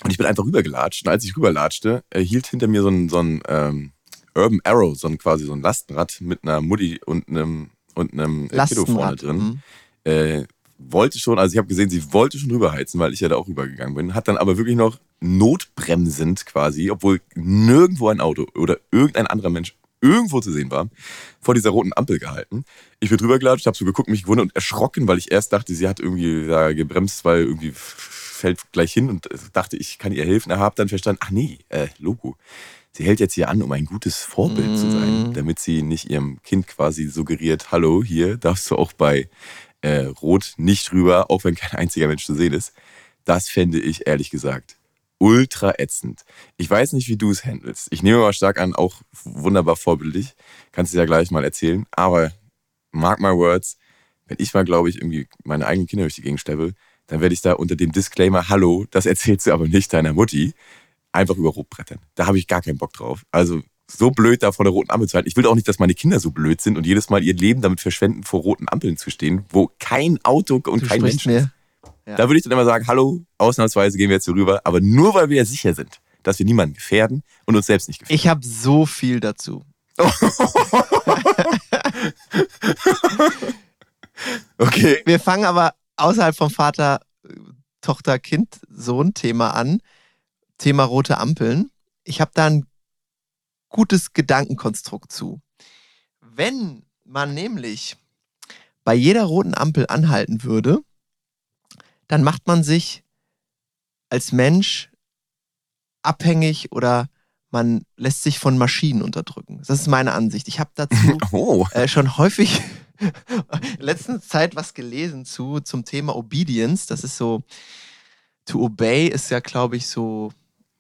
Und ich bin einfach rübergelatscht. Und als ich rüberlatschte, äh, hielt hinter mir so ein, so ein ähm, Urban Arrow, so ein quasi so ein Lastenrad mit einer Mutti und einem und einem äh, Kiddo vorne Lastenrad. drin. mhm. Äh, wollte schon, also ich habe gesehen, sie wollte schon rüberheizen, weil ich ja da auch rübergegangen bin, hat dann aber wirklich noch notbremsend quasi, obwohl nirgendwo ein Auto oder irgendein anderer Mensch irgendwo zu sehen war, vor dieser roten Ampel gehalten. Ich bin drüber gelatscht, habe so geguckt, mich gewundert und erschrocken, weil ich erst dachte, sie hat irgendwie da gebremst, weil irgendwie fällt gleich hin und dachte, ich kann ihr helfen. Aber habe dann verstanden, ach nee, äh, Logo. Sie hält jetzt hier an, um ein gutes Vorbild zu sein, Mm. damit sie nicht ihrem Kind quasi suggeriert, hallo, hier darfst du auch bei äh, Rot nicht rüber, auch wenn kein einziger Mensch zu sehen ist. Das fände ich ehrlich gesagt ultra ätzend. Ich weiß nicht, wie du es handelst. Ich nehme mal stark an, auch wunderbar vorbildlich. Kannst du ja gleich mal erzählen. Aber mark my words, wenn ich mal, glaube ich, irgendwie meine eigenen Kinder durch die Gegend schleppe, dann werde ich da unter dem Disclaimer, hallo, das erzählst du aber nicht deiner Mutti, einfach über Rot brettern. Da habe ich gar keinen Bock drauf. Also so blöd da vor der roten Ampel zu halten. Ich will auch nicht, dass meine Kinder so blöd sind und jedes Mal ihr Leben damit verschwenden, vor roten Ampeln zu stehen, wo kein Auto und Du kein Mensch ist. Ja. Da würde ich dann immer sagen, hallo, ausnahmsweise gehen wir jetzt hier rüber, aber nur weil wir ja sicher sind, dass wir niemanden gefährden und uns selbst nicht gefährden. Ich habe so viel dazu. [LAUGHS] Okay. Wir fangen aber außerhalb vom Vater, Tochter, Kind, Sohn-Thema an. Thema rote Ampeln. Ich habe da ein gutes Gedankenkonstrukt zu. Wenn man nämlich bei jeder roten Ampel anhalten würde, dann macht man sich als Mensch abhängig oder man lässt sich von Maschinen unterdrücken. Das ist meine Ansicht. Ich habe dazu [LAUGHS] Oh. [LAUGHS] äh, schon häufig [LAUGHS] in letzter Zeit was gelesen zu zum Thema Obedience. Das ist so, to obey ist ja, glaube ich, so,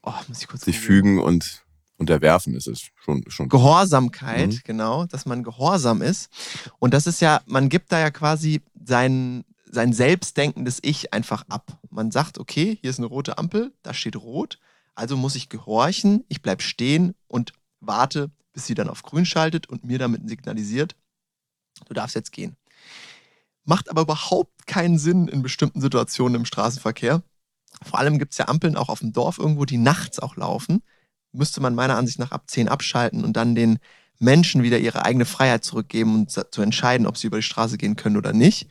oh, muss ich kurz Sich fügen und unterwerfen ist es schon. schon. Gehorsamkeit, Mhm. genau, dass man gehorsam ist. Und das ist ja, man gibt da ja quasi sein, sein selbstdenkendes Ich einfach ab. Man sagt, okay, hier ist eine rote Ampel, da steht rot, also muss ich gehorchen, ich bleib stehen und warte, bis sie dann auf grün schaltet und mir damit signalisiert, du darfst jetzt gehen. Macht aber überhaupt keinen Sinn in bestimmten Situationen im Straßenverkehr. Vor allem gibt es ja Ampeln auch auf dem Dorf irgendwo, die nachts auch laufen müsste man meiner Ansicht nach ab 10 abschalten und dann den Menschen wieder ihre eigene Freiheit zurückgeben und zu entscheiden, ob sie über die Straße gehen können oder nicht.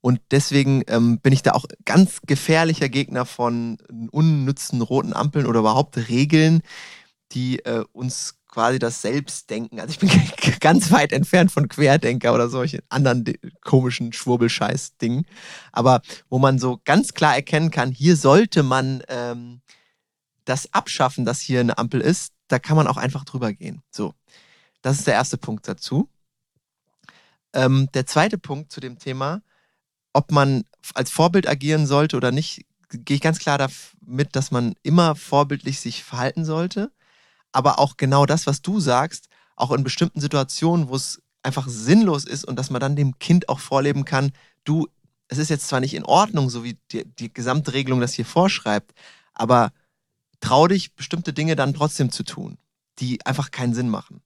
Und deswegen ähm, bin ich da auch ganz gefährlicher Gegner von unnützen roten Ampeln oder überhaupt Regeln, die äh, uns quasi das Selbstdenken, also ich bin [LAUGHS] ganz weit entfernt von Querdenker oder solchen anderen de- komischen Schwurbelscheiß-Dingen, aber wo man so ganz klar erkennen kann, hier sollte man ähm, das abschaffen, dass hier eine Ampel ist, da kann man auch einfach drüber gehen. So, das ist der erste Punkt dazu. Ähm, der zweite Punkt zu dem Thema, ob man als Vorbild agieren sollte oder nicht, gehe ich ganz klar damit, dass man immer vorbildlich sich verhalten sollte. Aber auch genau das, was du sagst, auch in bestimmten Situationen, wo es einfach sinnlos ist und dass man dann dem Kind auch vorleben kann, du, es ist jetzt zwar nicht in Ordnung, so wie die, die Gesamtregelung das hier vorschreibt, aber trau dich, bestimmte Dinge dann trotzdem zu tun, die einfach keinen Sinn machen.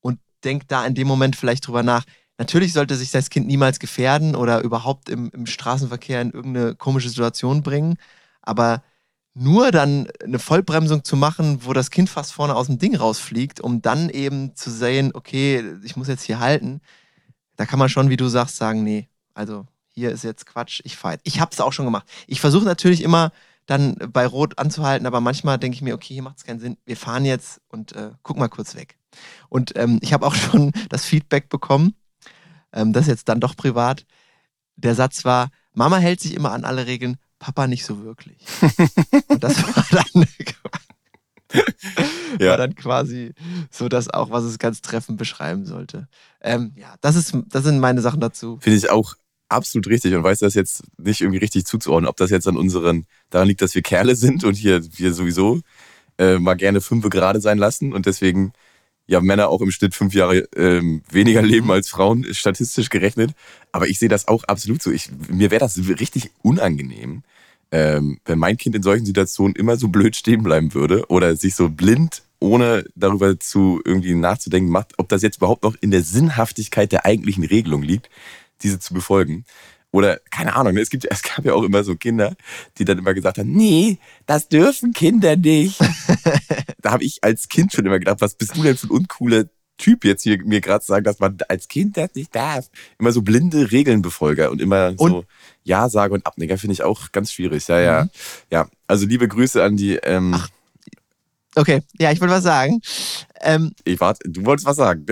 Und denk da in dem Moment vielleicht drüber nach. Natürlich sollte sich das Kind niemals gefährden oder überhaupt im, im Straßenverkehr in irgendeine komische Situation bringen, aber nur dann eine Vollbremsung zu machen, wo das Kind fast vorne aus dem Ding rausfliegt, um dann eben zu sehen, okay, ich muss jetzt hier halten, da kann man schon, wie du sagst, sagen, nee, also hier ist jetzt Quatsch, ich fahre. Ich habe es auch schon gemacht. Ich versuche natürlich immer dann bei Rot anzuhalten, aber manchmal denke ich mir, okay, hier macht es keinen Sinn, wir fahren jetzt und äh, guck mal kurz weg. Und ähm, ich habe auch [LAUGHS] schon das Feedback bekommen, ähm, das ist jetzt dann doch privat. Der Satz war, Mama hält sich immer an alle Regeln, Papa nicht so wirklich. [LAUGHS] Und das war dann, [LAUGHS] Ja. war dann quasi so das auch, was es ganz treffend beschreiben sollte. Ähm, ja, das, ist, das sind meine Sachen dazu. Finde ich auch absolut richtig und weiß das jetzt nicht irgendwie richtig zuzuordnen, ob das jetzt an unseren, daran liegt, dass wir Kerle sind und hier wir sowieso äh, mal gerne fünf gerade sein lassen und deswegen ja Männer auch im Schnitt fünf Jahre ähm, weniger leben als Frauen, ist statistisch gerechnet. Aber ich sehe das auch absolut so. Ich, mir wäre das richtig unangenehm, ähm, wenn mein Kind in solchen Situationen immer so blöd stehen bleiben würde oder sich so blind, ohne darüber zu irgendwie nachzudenken macht, ob das jetzt überhaupt noch in der Sinnhaftigkeit der eigentlichen Regelung liegt, diese zu befolgen. Oder keine Ahnung, ne, es, gibt, [LAUGHS] es gab ja auch immer so Kinder, die dann immer gesagt haben, nee, das dürfen Kinder nicht. [LAUGHS] da habe ich als Kind schon immer gedacht, was bist du denn für ein uncooler Typ jetzt hier mir gerade sagen, dass man als Kind das nicht darf. Immer so blinde Regelnbefolger und immer so Und- Ja-Sage und Abnicker finde ich auch ganz schwierig. Ja, ja. Ja, also liebe Grüße an die, ähm, Okay, ja, ich wollte was sagen. Ähm, ich warte, du wolltest was sagen.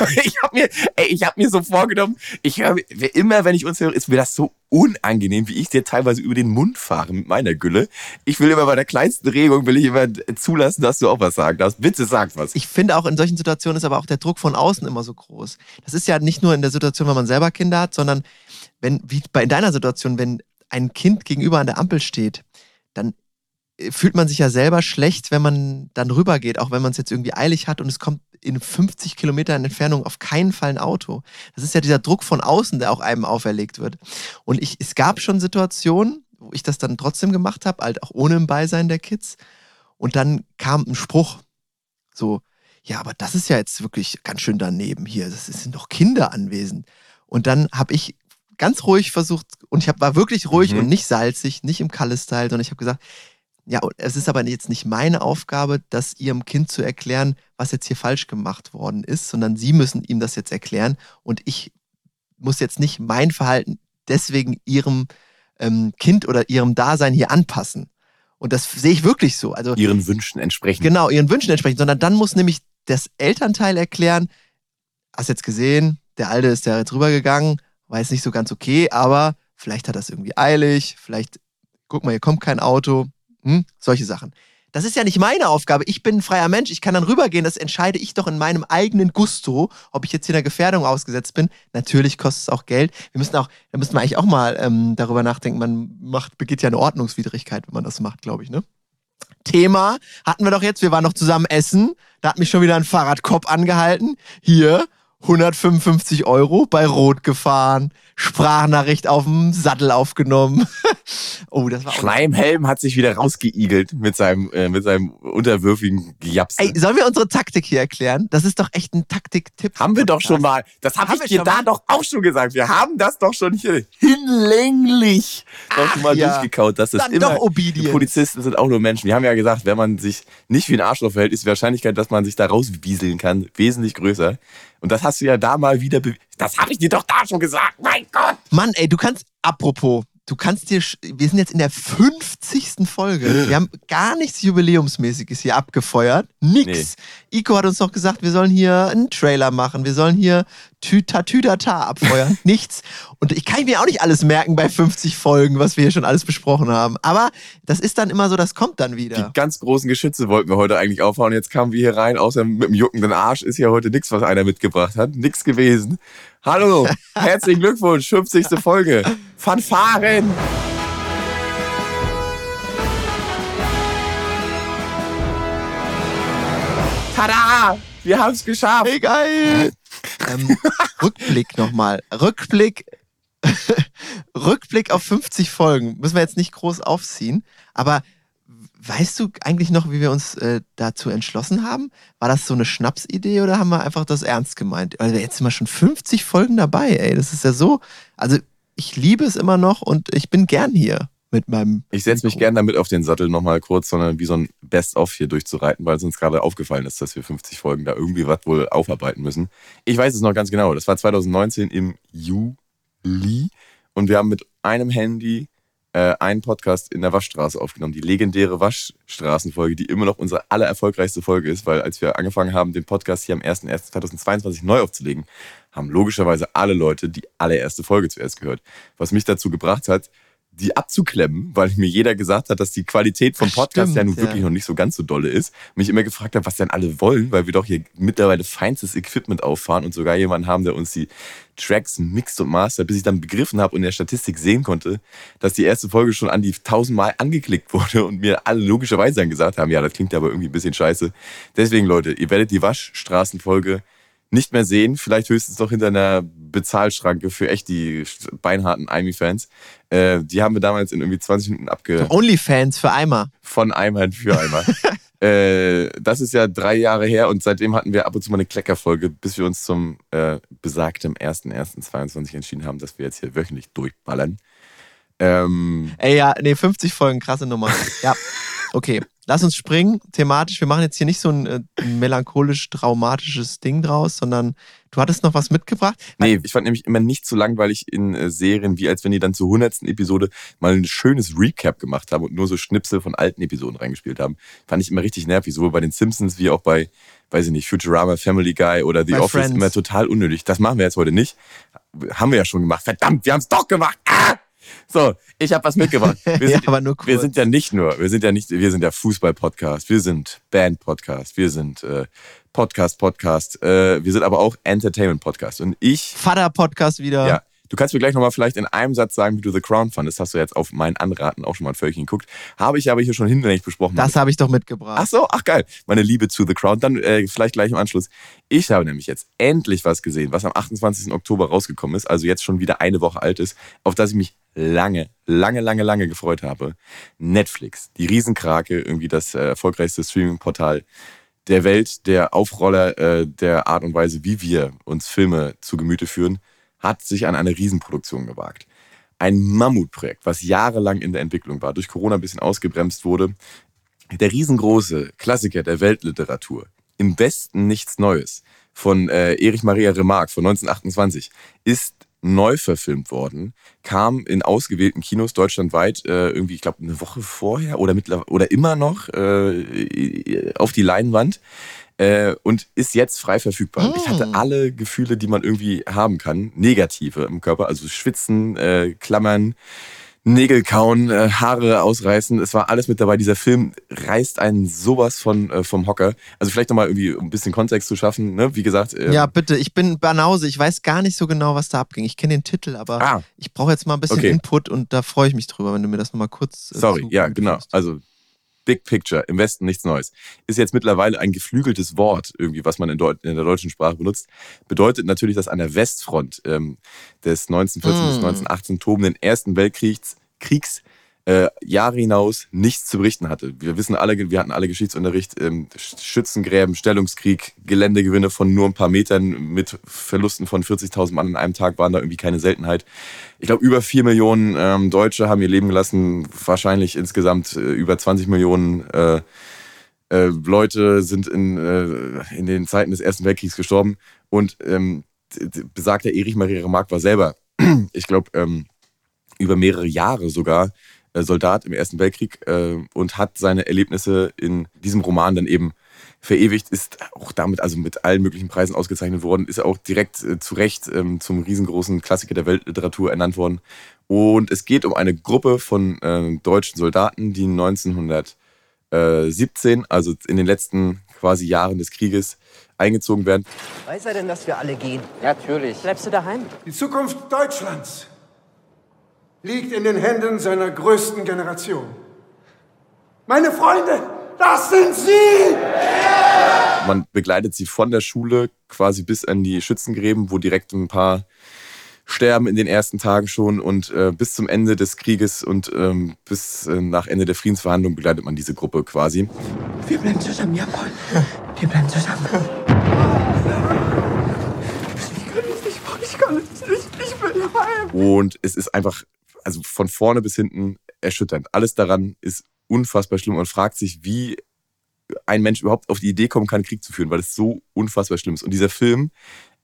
[LAUGHS] ich habe mir, habe mir so vorgenommen, ich höre immer, wenn ich uns höre, ist mir das so unangenehm, wie ich dir teilweise über den Mund fahre mit meiner Gülle. Ich will immer bei der kleinsten Regung, will ich immer zulassen, dass du auch was sagen darfst. Bitte sag was. ich finde auch in solchen Situationen ist aber auch der Druck von außen immer so groß. Das ist ja nicht nur in der Situation, wenn man selber Kinder hat, sondern wenn, wie bei in deiner Situation, wenn ein Kind gegenüber an der Ampel steht, dann äh, fühlt man sich ja selber schlecht, wenn man dann rübergeht, auch wenn man es jetzt irgendwie eilig hat und es kommt in 50 Kilometern Entfernung auf keinen Fall ein Auto. Das ist ja dieser Druck von außen, der auch einem auferlegt wird. Und ich, es gab schon Situationen, wo ich das dann trotzdem gemacht habe, halt auch ohne im Beisein der Kids. Und dann kam ein Spruch, so, ja, aber das ist ja jetzt wirklich ganz schön daneben hier. Es sind doch Kinder anwesend. Und dann habe ich ganz ruhig versucht, und ich hab, war wirklich ruhig Mhm. und nicht salzig, nicht im Kalle-Style, sondern ich habe gesagt, ja, es ist aber jetzt nicht meine Aufgabe, das ihrem Kind zu erklären, was jetzt hier falsch gemacht worden ist, sondern sie müssen ihm das jetzt erklären und ich muss jetzt nicht mein Verhalten deswegen ihrem ähm, Kind oder ihrem Dasein hier anpassen. Und das sehe ich wirklich so. Also Ihren Wünschen entsprechen. genau, ihren Wünschen entsprechen, sondern dann muss nämlich das Elternteil erklären, hast jetzt gesehen, der Alte ist da jetzt rübergegangen, war jetzt nicht so ganz okay, aber vielleicht hat es irgendwie eilig, vielleicht, guck mal, hier kommt kein Auto, hm? solche Sachen. Das ist ja nicht meine Aufgabe. Ich bin ein freier Mensch. Ich kann dann rübergehen. Das entscheide ich doch in meinem eigenen Gusto, ob ich jetzt hier einer Gefährdung ausgesetzt bin. Natürlich kostet es auch Geld. Wir müssen auch, da müssen wir eigentlich auch mal ähm, darüber nachdenken. Man macht, begeht ja eine Ordnungswidrigkeit, wenn man das macht, glaube ich, ne? Thema hatten wir doch jetzt. Wir waren noch zusammen essen. Da hat mich schon wieder ein Fahrradkopf angehalten. Hier 155 Euro bei Rot gefahren. Sprachnachricht auf dem Sattel aufgenommen. [LAUGHS] oh, das war Schleimhelm hat sich wieder rausgeigelt mit seinem, äh, mit seinem unterwürfigen Gejaps. Ey, sollen wir unsere Taktik hier erklären? Das ist doch echt ein Taktik-Tipp. Haben wir doch schon mal. Das habe Haben ich dir da doch auch schon gesagt. Wir haben das doch schon hier hinlänglich doch schon mal ja. durchgekaut, es Dann immer doch obedient. die Polizisten sind auch nur Menschen. Wir haben ja gesagt, wenn man sich nicht wie ein Arschloch verhält, ist die Wahrscheinlichkeit, dass man sich da rauswieseln kann, wesentlich größer. Und das hast du ja da mal wieder bewiesen. Das habe ich dir doch da schon gesagt. Mein Gott. Mann, ey, du kannst, apropos, du kannst dir, wir sind jetzt in der 50. Folge. [LAUGHS] Wir haben gar nichts Jubiläumsmäßiges hier abgefeuert. Nix. Ico hat uns noch gesagt, wir sollen hier einen Trailer machen, wir sollen hier Tü Tatüdata abfeuern. [LAUGHS] Nichts. Und ich kann mir auch nicht alles merken bei 50 Folgen, was wir hier schon alles besprochen haben. Aber das ist dann immer so, das kommt dann wieder. Die ganz großen Geschütze wollten wir heute eigentlich aufhauen. Jetzt kamen wir hier rein, außer mit dem juckenden Arsch ist ja heute nichts, was einer mitgebracht hat. Nix gewesen. Hallo, [LAUGHS] herzlichen Glückwunsch, 50. Folge. Fanfaren! Tada! Wir haben es geschafft! Hey, geil! Ähm, Rückblick nochmal. Rückblick. [LAUGHS] Rückblick auf 50 Folgen. Müssen wir jetzt nicht groß aufziehen. Aber weißt du eigentlich noch, wie wir uns äh, dazu entschlossen haben? War das so eine Schnapsidee oder haben wir einfach das ernst gemeint? Weil jetzt sind wir schon 50 Folgen dabei, ey. Das ist ja so. Also, ich liebe es immer noch und ich bin gern hier mit meinem. Ich setze mich gern damit auf den Sattel nochmal kurz, sondern wie so ein Best-of hier durchzureiten, weil es uns gerade aufgefallen ist, dass wir 50 Folgen da irgendwie was wohl aufarbeiten müssen. Ich weiß es noch ganz genau. Das war 2019 im Juli und wir haben mit einem Handy äh, einen Podcast in der Waschstraße aufgenommen. Die legendäre Waschstraßenfolge, die immer noch unsere allererfolgreichste Folge ist, weil als wir angefangen haben, den Podcast hier am 01.01.2022 neu aufzulegen, haben logischerweise alle Leute die allererste Folge zuerst gehört. Was mich dazu gebracht hat, die abzuklemmen, weil mir jeder gesagt hat, dass die Qualität vom Podcast Stimmt, ja nun ja. wirklich noch nicht so ganz so dolle ist. Mich immer gefragt habe, was denn alle wollen, weil wir doch hier mittlerweile feinstes Equipment auffahren und sogar jemanden haben, der uns die Tracks mixt und master, bis ich dann begriffen habe und in der Statistik sehen konnte, dass die erste Folge schon an die tausendmal angeklickt [LAUGHS] wurde und mir alle logischerweise dann gesagt haben, ja, das klingt aber irgendwie ein bisschen scheiße. Deswegen, Leute, ihr werdet die Waschstraßenfolge nicht mehr sehen, vielleicht höchstens noch hinter einer Bezahlschranke für echt die beinharten Imi-Fans. Äh, die haben wir damals in irgendwie 20 Minuten abge... Onlyfans für Eimer. Von Eimer für Eimer. [LAUGHS] äh, das ist ja drei Jahre her und seitdem hatten wir ab und zu mal eine Kleckerfolge, bis wir uns zum äh, besagtem 1.1.22 entschieden haben, dass wir jetzt hier wöchentlich durchballern. Ähm, Ey, ja, nee, 50 Folgen, krasse Nummer. Ja, okay. Lass uns springen, thematisch. Wir machen jetzt hier nicht so ein äh, melancholisch-traumatisches Ding draus, sondern du hattest noch was mitgebracht. Nee, ich fand nämlich immer nicht so langweilig in äh, Serien, wie als wenn die dann zur hundertsten Episode mal ein schönes Recap gemacht haben und nur so Schnipsel von alten Episoden reingespielt haben. Fand ich immer richtig nervig, sowohl bei den Simpsons wie auch bei, weiß ich nicht, Futurama, Family Guy oder The Bei Office Friends. immer total unnötig. Das machen wir jetzt heute nicht. Haben wir ja schon gemacht. Verdammt, wir haben es doch gemacht. Ah! So, ich habe was mitgebracht. [LAUGHS] Wir Ja, sind, aber nur kurz. wir sind ja nicht nur, wir sind ja nicht, wir sind ja Fußball-Podcast, wir sind Band-Podcast, wir sind äh, Podcast-Podcast, äh, wir sind aber auch Entertainment-Podcast. Und ich Vater-Podcast wieder. ja, du kannst mir gleich nochmal vielleicht in einem Satz sagen, wie du The Crown fandest. Hast du jetzt auf meinen Anraten auch schon mal ein Völkchen geguckt. Habe ich aber hier schon hinlänglich besprochen. Das habe ich doch mitgebracht. Ach so, ach geil. Meine Liebe zu The Crown. Dann äh, vielleicht gleich im Anschluss. Ich habe nämlich jetzt endlich was gesehen, was am 28. Oktober rausgekommen ist, also jetzt schon wieder eine Woche alt ist, auf das ich mich lange, lange, lange, lange gefreut habe. Netflix, die Riesenkrake, irgendwie das äh, erfolgreichste Streaming-Portal der Welt, der Aufroller äh, der Art und Weise, wie wir uns Filme zu Gemüte führen, hat sich an eine Riesenproduktion gewagt. Ein Mammutprojekt, was jahrelang in der Entwicklung war, durch Corona ein bisschen ausgebremst wurde. Der riesengroße Klassiker der Weltliteratur, Im Westen nichts Neues, von äh, Erich Maria Remarque von 1928, ist neu verfilmt worden, kam in ausgewählten Kinos deutschlandweit äh, irgendwie, ich glaube, eine Woche vorher oder mittlerweile oder immer noch äh, auf die Leinwand äh, und ist jetzt frei verfügbar. Und Ich hatte alle Gefühle, die man irgendwie haben kann, negative im Körper, also Schwitzen, äh, Klammern, Nägel kauen, äh, Haare ausreißen. Es war alles mit dabei. Dieser Film reißt einen sowas von äh, vom Hocker. Also vielleicht nochmal irgendwie um ein bisschen Kontext zu schaffen. Ne? Wie gesagt, äh, Ja, bitte, ich bin Banause. Ich weiß gar nicht so genau, was da abging. Ich kenne den Titel, aber Ah. ich brauche jetzt mal ein bisschen Okay. Input und da freue ich mich drüber, wenn du mir das nochmal kurz. äh, Sorry, ja, genau. Also Big Picture, im Westen nichts Neues. Ist jetzt mittlerweile ein geflügeltes Wort, irgendwie, was man in, Deut in der deutschen Sprache benutzt. Bedeutet natürlich, dass an der Westfront ähm, des 1914 bis Mm. 1918 tobenden Ersten Weltkriegs Kriegs, äh, Jahre hinaus nichts zu berichten hatte. Wir wissen alle, wir hatten alle Geschichtsunterricht, ähm, Sch- Schützengräben, Stellungskrieg, Geländegewinne von nur ein paar Metern mit Verlusten von 40.000 Mann an einem Tag waren da irgendwie keine Seltenheit. Ich glaube, über vier Millionen ähm, Deutsche haben ihr Leben gelassen, wahrscheinlich insgesamt äh, über 20 Millionen äh, äh, Leute sind in, äh, in den Zeiten des Ersten Weltkriegs gestorben. Und ähm, besagter Erich Maria Remarque war selber, [CLEARS THROAT] ich glaube, ähm, über mehrere Jahre sogar Soldat im Ersten Weltkrieg äh, und hat seine Erlebnisse in diesem Roman dann eben verewigt, ist auch damit, also mit allen möglichen Preisen ausgezeichnet worden, ist auch direkt äh, zu Recht ähm, zum riesengroßen Klassiker der Weltliteratur ernannt worden. Und es geht um eine Gruppe von äh, deutschen Soldaten, die 1917, also in den letzten quasi Jahren des Krieges, eingezogen werden. Weiß er denn, dass wir alle gehen? Natürlich. Bleibst du daheim? Die Zukunft Deutschlands liegt in den Händen seiner größten Generation. Meine Freunde, das sind Sie! Man begleitet sie von der Schule quasi bis an die Schützengräben, wo direkt ein paar sterben in den ersten Tagen schon und äh, bis zum Ende des Krieges und ähm, bis äh, nach Ende der Friedensverhandlungen begleitet man diese Gruppe quasi. Wir bleiben zusammen, jawohl. Wir bleiben zusammen. Ich kann es nicht, ich will heim. Und es ist einfach, also von vorne bis hinten erschütternd. Alles daran ist unfassbar schlimm und fragt sich, wie ein Mensch überhaupt auf die Idee kommen kann, Krieg zu führen, weil es so unfassbar schlimm ist. Und dieser Film,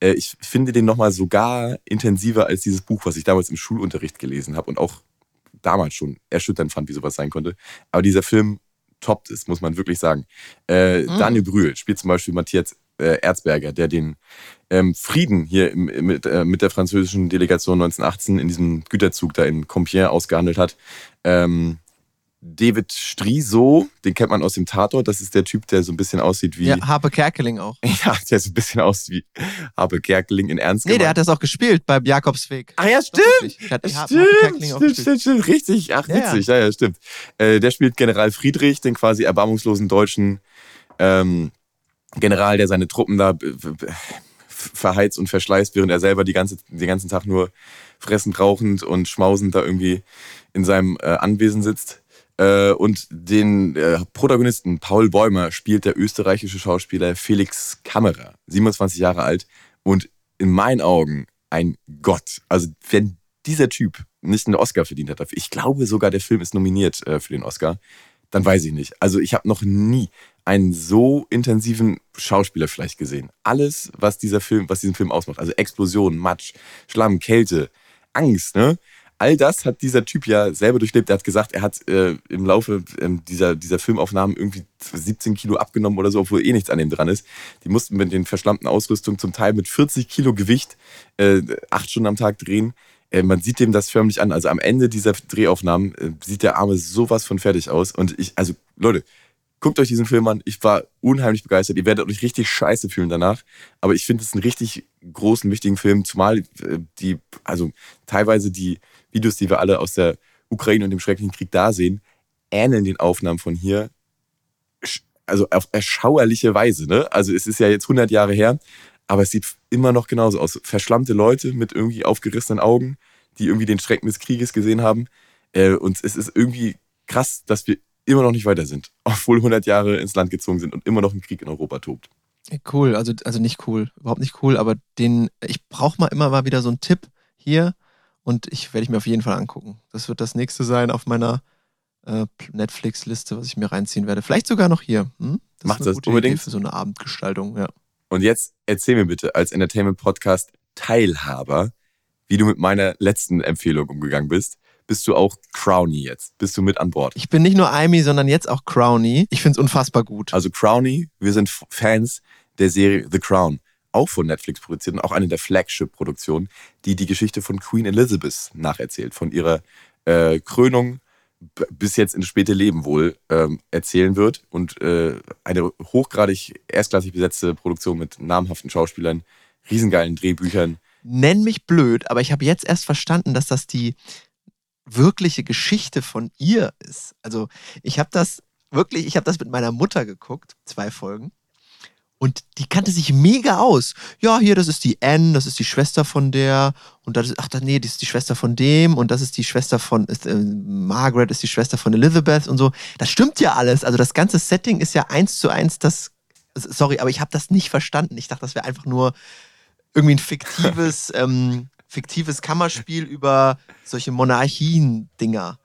äh, ich finde den nochmal sogar intensiver als dieses Buch, was ich damals im Schulunterricht gelesen habe und auch damals schon erschütternd fand, wie sowas sein konnte. Aber dieser Film toppt es, muss man wirklich sagen. Äh, Mhm. Daniel Brühl spielt zum Beispiel Matthias äh, Erzberger, der den ähm, Frieden hier im, mit, äh, mit der französischen Delegation 1918 in diesem Güterzug da in Compiègne ausgehandelt hat. Ähm, David Striso, den kennt man aus dem Tatort. Das ist der Typ, der so ein bisschen aussieht wie. Ja, Harpe Kerkeling auch. [LAUGHS] Ja, der so ein bisschen aussieht wie Habe Kerkeling in Ernst Nee, der gemeint. hat das auch gespielt beim Jakobsweg. Ach ja, stimmt. Der hat die Harpe Stimmt, auch stimmt, stimmt, stimmt, richtig. Ach, ja. witzig, ja, ja, stimmt. Äh, der spielt General Friedrich, den quasi erbarmungslosen deutschen ähm, General, der seine Truppen da b- b- verheizt und verschleißt, während er selber die ganze, den ganzen Tag nur fressend, rauchend und schmausend da irgendwie in seinem äh, Anwesen sitzt. Äh, und den äh, Protagonisten Paul Bäumer spielt der österreichische Schauspieler Felix Kammerer, 27 Jahre alt und in meinen Augen ein Gott. Also wenn dieser Typ nicht einen Oscar verdient hat ich glaube sogar der Film ist nominiert äh, für den Oscar, dann weiß ich nicht. Also ich habe noch nie einen so intensiven Schauspieler vielleicht gesehen. Alles, was dieser Film, was diesen Film ausmacht, also Explosionen, Matsch, Schlamm, Kälte, Angst, ne? All das hat dieser Typ ja selber durchlebt. Er hat gesagt, er hat äh, im Laufe ähm, dieser, dieser Filmaufnahmen irgendwie 17 Kilo abgenommen oder so, obwohl eh nichts an ihm dran ist. Die mussten mit den verschlammten Ausrüstungen zum Teil mit 40 Kilo Gewicht äh, acht Stunden am Tag drehen. Äh, man sieht dem das förmlich an. Also am Ende dieser Drehaufnahmen äh, sieht der Arme sowas von fertig aus. Und ich, also Leute, guckt euch diesen Film an. Ich war unheimlich begeistert. Ihr werdet euch richtig scheiße fühlen danach. Aber ich finde es einen richtig großen, wichtigen Film. Zumal äh, die, also teilweise die Videos, die wir alle aus der Ukraine und dem schrecklichen Krieg da sehen, ähneln den Aufnahmen von hier. Also auf erschauerliche Weise. Ne? Also es ist ja jetzt 100 Jahre her, aber es sieht immer noch genauso aus. Verschlammte Leute mit irgendwie aufgerissenen Augen, die irgendwie den Schrecken des Krieges gesehen haben. Äh, und es ist irgendwie krass, dass wir immer noch nicht weiter sind, [LAUGHS] obwohl 100 Jahre ins Land gezogen sind und immer noch ein Krieg in Europa tobt. Cool, also, also nicht cool, überhaupt nicht cool, aber den, ich brauche mal immer mal wieder so einen Tipp hier und ich werde ich mir auf jeden Fall angucken. Das wird das nächste sein auf meiner äh, Netflix-Liste, was ich mir reinziehen werde. Vielleicht sogar noch hier. Hm? Das Macht ist eine das gute unbedingt. Idee für so eine Abendgestaltung, ja. Und jetzt erzähl mir bitte als Entertainment-Podcast Teilhaber, wie du mit meiner letzten Empfehlung umgegangen bist. Bist du auch Crowny jetzt? Bist du mit an Bord? Ich bin nicht nur Amy, sondern jetzt auch Crowny. Ich finde es unfassbar gut. Also Crowny, wir sind Fans der Serie The Crown, auch von Netflix produziert und auch eine der Flagship-Produktionen, die die Geschichte von Queen Elizabeth nacherzählt, von ihrer äh, Krönung bis jetzt ins späte Leben wohl ähm, erzählen wird und äh, eine hochgradig erstklassig besetzte Produktion mit namhaften Schauspielern, riesengeilen Drehbüchern. Nenn mich blöd, aber ich habe jetzt erst verstanden, dass das die wirkliche Geschichte von ihr ist. Also ich habe das wirklich, ich habe das mit meiner Mutter geguckt, zwei Folgen. Und die kannte sich mega aus. Ja, hier, das ist die Anne, das ist die Schwester von der. Und das ist, ach, da- nee, das ist die Schwester von dem. Und das ist die Schwester von, ist, äh, Margaret ist die Schwester von Elizabeth und so. Das stimmt ja alles. Also das ganze Setting ist ja eins zu eins das, sorry, aber ich habe das nicht verstanden. Ich dachte, das wäre einfach nur irgendwie ein fiktives, [LAUGHS] ähm, fiktives Kammerspiel über solche Monarchien-Dinger.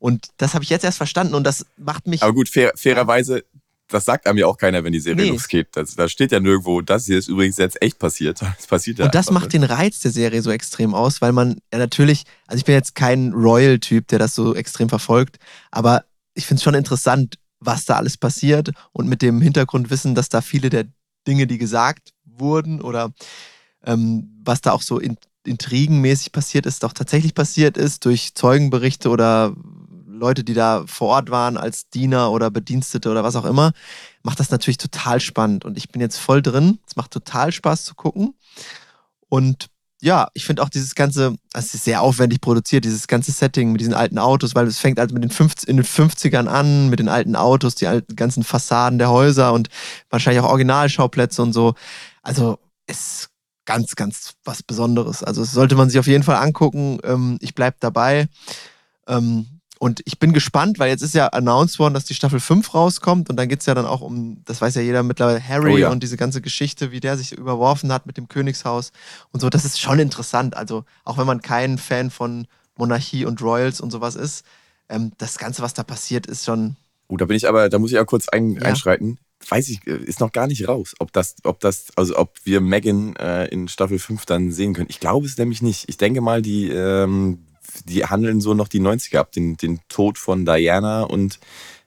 Und das habe ich jetzt erst verstanden und das macht mich. Aber gut, fair, fairerweise, das sagt einem ja auch keiner, wenn die Serie Nee. losgeht. Das, da steht ja nirgendwo, das hier ist übrigens jetzt echt passiert. [LAUGHS] Das passiert ja und das macht ne? den Reiz der Serie so extrem aus, weil man ja natürlich, also ich bin jetzt kein Royal-Typ, der das so extrem verfolgt, aber ich finde es schon interessant, was da alles passiert und mit dem Hintergrundwissen, dass da viele der Dinge, die gesagt wurden oder ähm, was da auch so in, intrigenmäßig passiert ist, doch tatsächlich passiert ist durch Zeugenberichte oder Leute, die da vor Ort waren als Diener oder Bedienstete oder was auch immer, macht das natürlich total spannend. Und ich bin jetzt voll drin. Es macht total Spaß zu gucken. Und ja, ich finde auch dieses ganze, es ist sehr aufwendig produziert, dieses ganze Setting mit diesen alten Autos, weil es fängt also mit den 50, in den 50ern an, mit den alten Autos, die alten ganzen Fassaden der Häuser und wahrscheinlich auch Originalschauplätze und so. Also es ganz, ganz was Besonderes. Also das sollte man sich auf jeden Fall angucken. Ähm, ich bleibe dabei. Ähm, und ich bin gespannt, weil jetzt ist ja announced worden, dass die Staffel 5 rauskommt und dann geht es ja dann auch um, das weiß ja jeder mittlerweile, Harry Oh ja. und diese ganze Geschichte, wie der sich überworfen hat mit dem Königshaus und so. Das ist schon interessant. Also auch wenn man kein Fan von Monarchie und Royals und sowas ist, ähm, das Ganze, was da passiert, ist schon. Oh, da bin ich aber, da muss ich auch kurz ein, Ja. einschreiten. Weiß ich, äh, ist noch gar nicht raus, ob das, ob das, also ob wir Megan äh, in Staffel 5 dann sehen können. Ich glaube es nämlich nicht. Ich denke mal, die, ähm, die handeln so noch die 90er ab, den, den Tod von Diana und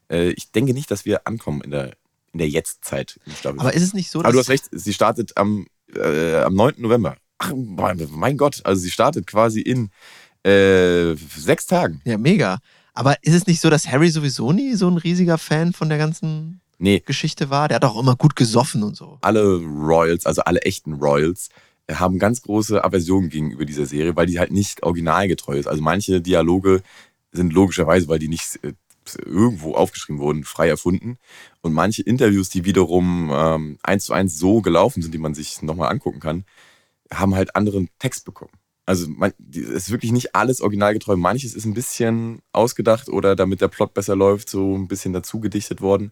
äh, ich denke nicht, dass wir ankommen in der, in der Jetztzeit in Staffel Aber 5. ist es nicht so, dass. Aber du hast recht, sie startet am, äh, am 9. November. Ach, mein Gott, also sie startet quasi in äh, sechs Tagen. Ja, mega. Aber ist es nicht so, dass Harry sowieso nie so ein riesiger Fan von der ganzen Nee, Geschichte war? Der hat auch immer gut gesoffen und so. alle Royals, also alle echten Royals, äh, haben ganz große Aversion gegenüber dieser Serie, weil die halt nicht originalgetreu ist. Also manche Dialoge sind logischerweise, weil die nicht äh, irgendwo aufgeschrieben wurden, frei erfunden. Und manche Interviews, die wiederum ähm, eins zu eins so gelaufen sind, die man sich nochmal angucken kann, haben halt anderen Text bekommen. Also man, es ist wirklich nicht alles originalgetreu. Manches ist ein bisschen ausgedacht oder damit der Plot besser läuft, so ein bisschen dazu gedichtet worden.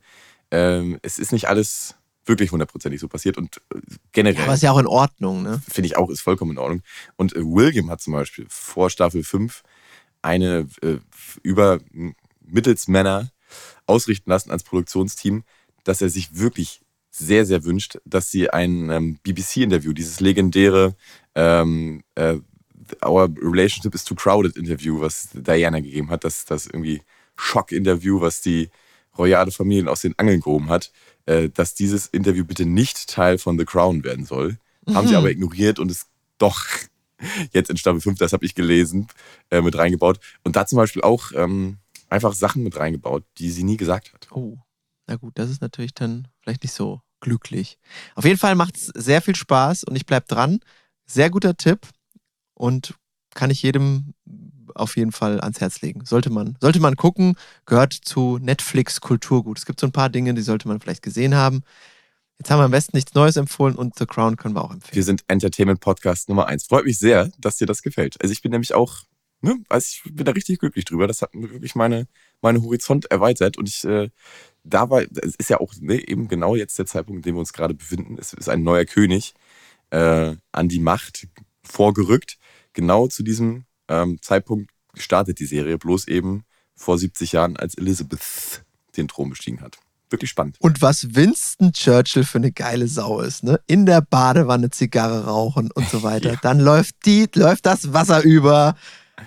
Ähm, es ist nicht alles wirklich hundertprozentig so passiert und äh, generell Ja, aber ist ja auch in Ordnung, ne? finde ich auch, ist vollkommen in Ordnung. Und äh, William hat zum Beispiel vor Staffel 5 eine äh, über Mittelsmänner ausrichten lassen als Produktionsteam, dass er sich wirklich sehr, sehr wünscht, dass sie ein ähm, BBC-Interview, dieses legendäre ähm, äh, Our Relationship is Too Crowded Interview, was Diana gegeben hat, das, das irgendwie Schock-Interview, was die royale Familien aus den Angeln gehoben hat, äh, dass dieses Interview bitte nicht Teil von The Crown werden soll. Haben sie aber ignoriert und es doch [LAUGHS] jetzt in Staffel 5, das habe ich gelesen, äh, mit reingebaut. Und da zum Beispiel auch ähm, einfach Sachen mit reingebaut, die sie nie gesagt hat. Oh, na gut, das ist natürlich dann vielleicht nicht so glücklich. Auf jeden Fall macht es sehr viel Spaß und ich bleib dran. Sehr guter Tipp und kann ich jedem auf jeden Fall ans Herz legen. Sollte man, sollte man gucken, gehört zu Netflix Kulturgut. Es gibt so ein paar Dinge, die sollte man vielleicht gesehen haben. Jetzt haben wir am besten nichts Neues empfohlen und The Crown können wir auch empfehlen. Wir sind Entertainment Podcast Nummer eins. Freut mich sehr, dass dir das gefällt. Also ich bin nämlich auch, ne, also ich bin da richtig glücklich drüber. Das hat wirklich meine, meine Horizont erweitert und ich, äh, da es ist ja auch ne, eben genau jetzt der Zeitpunkt, in dem wir uns gerade befinden. Es ist ein neuer König äh, an die Macht vorgerückt. Genau zu diesem ähm, Zeitpunkt startet die Serie, bloß eben vor 70 Jahren, als Elizabeth den Thron bestiegen hat. Wirklich spannend. Und was Winston Churchill für eine geile Sau ist, ne? In der Badewanne Zigarre rauchen und so weiter. [LAUGHS] Ja. Dann läuft die, läuft das Wasser über.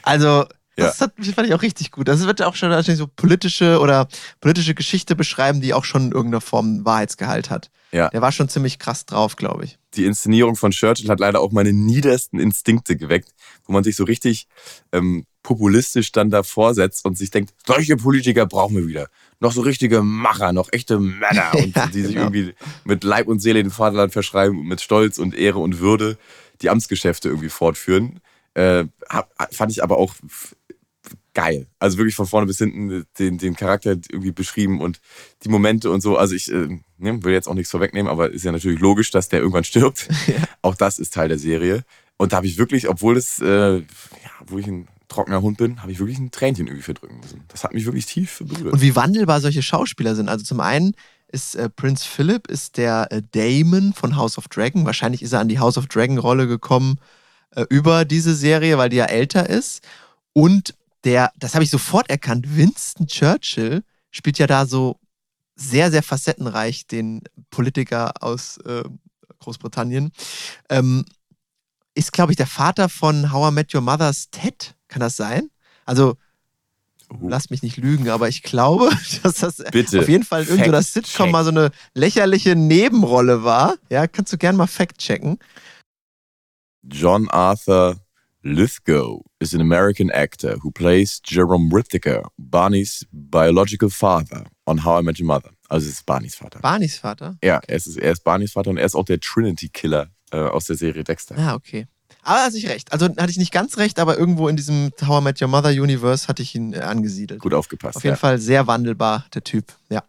Also. Das hat, fand ich auch richtig gut. Das wird auch schon wahrscheinlich so politische oder politische Geschichte beschreiben, die auch schon in irgendeiner Form Wahrheitsgehalt hat. Ja. Der war schon ziemlich krass drauf, glaube ich. die Inszenierung von Churchill hat leider auch meine niedersten Instinkte geweckt, wo man sich so richtig ähm, populistisch dann davor setzt und sich denkt, solche Politiker brauchen wir wieder. Noch so richtige Macher, noch echte Männer [LAUGHS] und Ja, die sich genau. irgendwie mit Leib und Seele dem Vaterland verschreiben und mit Stolz und Ehre und Würde die Amtsgeschäfte irgendwie fortführen. Äh, hab, fand ich aber auch geil. Also wirklich von vorne bis hinten den, den Charakter irgendwie beschrieben und die Momente und so. Also ich äh, ne, will jetzt auch nichts vorwegnehmen, aber ist ja natürlich logisch, dass der irgendwann stirbt. [LAUGHS] Auch das ist Teil der Serie. Und da habe ich wirklich, obwohl es, äh, ja, wo ich ein trockener Hund bin, habe ich wirklich ein Tränchen irgendwie verdrücken müssen. Das hat mich wirklich tief berührt. Und wie wandelbar solche Schauspieler sind. Also zum einen ist äh, Prince Philip ist der äh, Damon von House of Dragon. Wahrscheinlich ist er an die House of Dragon Rolle gekommen äh, über diese Serie, weil die ja älter ist. Und der, das habe ich sofort erkannt, Winston Churchill spielt ja da so sehr, sehr facettenreich den Politiker aus äh, Großbritannien. Ähm, ist, glaube ich, der Vater von How I Met Your Mother's Ted. Kann das sein? Also lass mich nicht lügen, aber ich glaube, [LAUGHS] dass das Bitte. auf jeden Fall in irgendeiner Fact Sitcom mal so eine lächerliche Nebenrolle war. Ja, kannst du gerne mal Fact checken. John Arthur Lithgow is an American actor who plays Jerome Whittaker, Barney's biological father on How I Met Your Mother. Also es ist Barneys Vater. Barneys Vater? ja, er ist, er ist Barneys Vater und er ist auch der Trinity-Killer äh, aus der Serie Dexter. Ah, okay. Aber hatte ich recht. Also hatte ich nicht ganz recht, aber irgendwo in diesem How I Met Your Mother Universe hatte ich ihn äh, angesiedelt. Gut aufgepasst. Auf jeden ja. Fall sehr wandelbar, der Typ. Ja,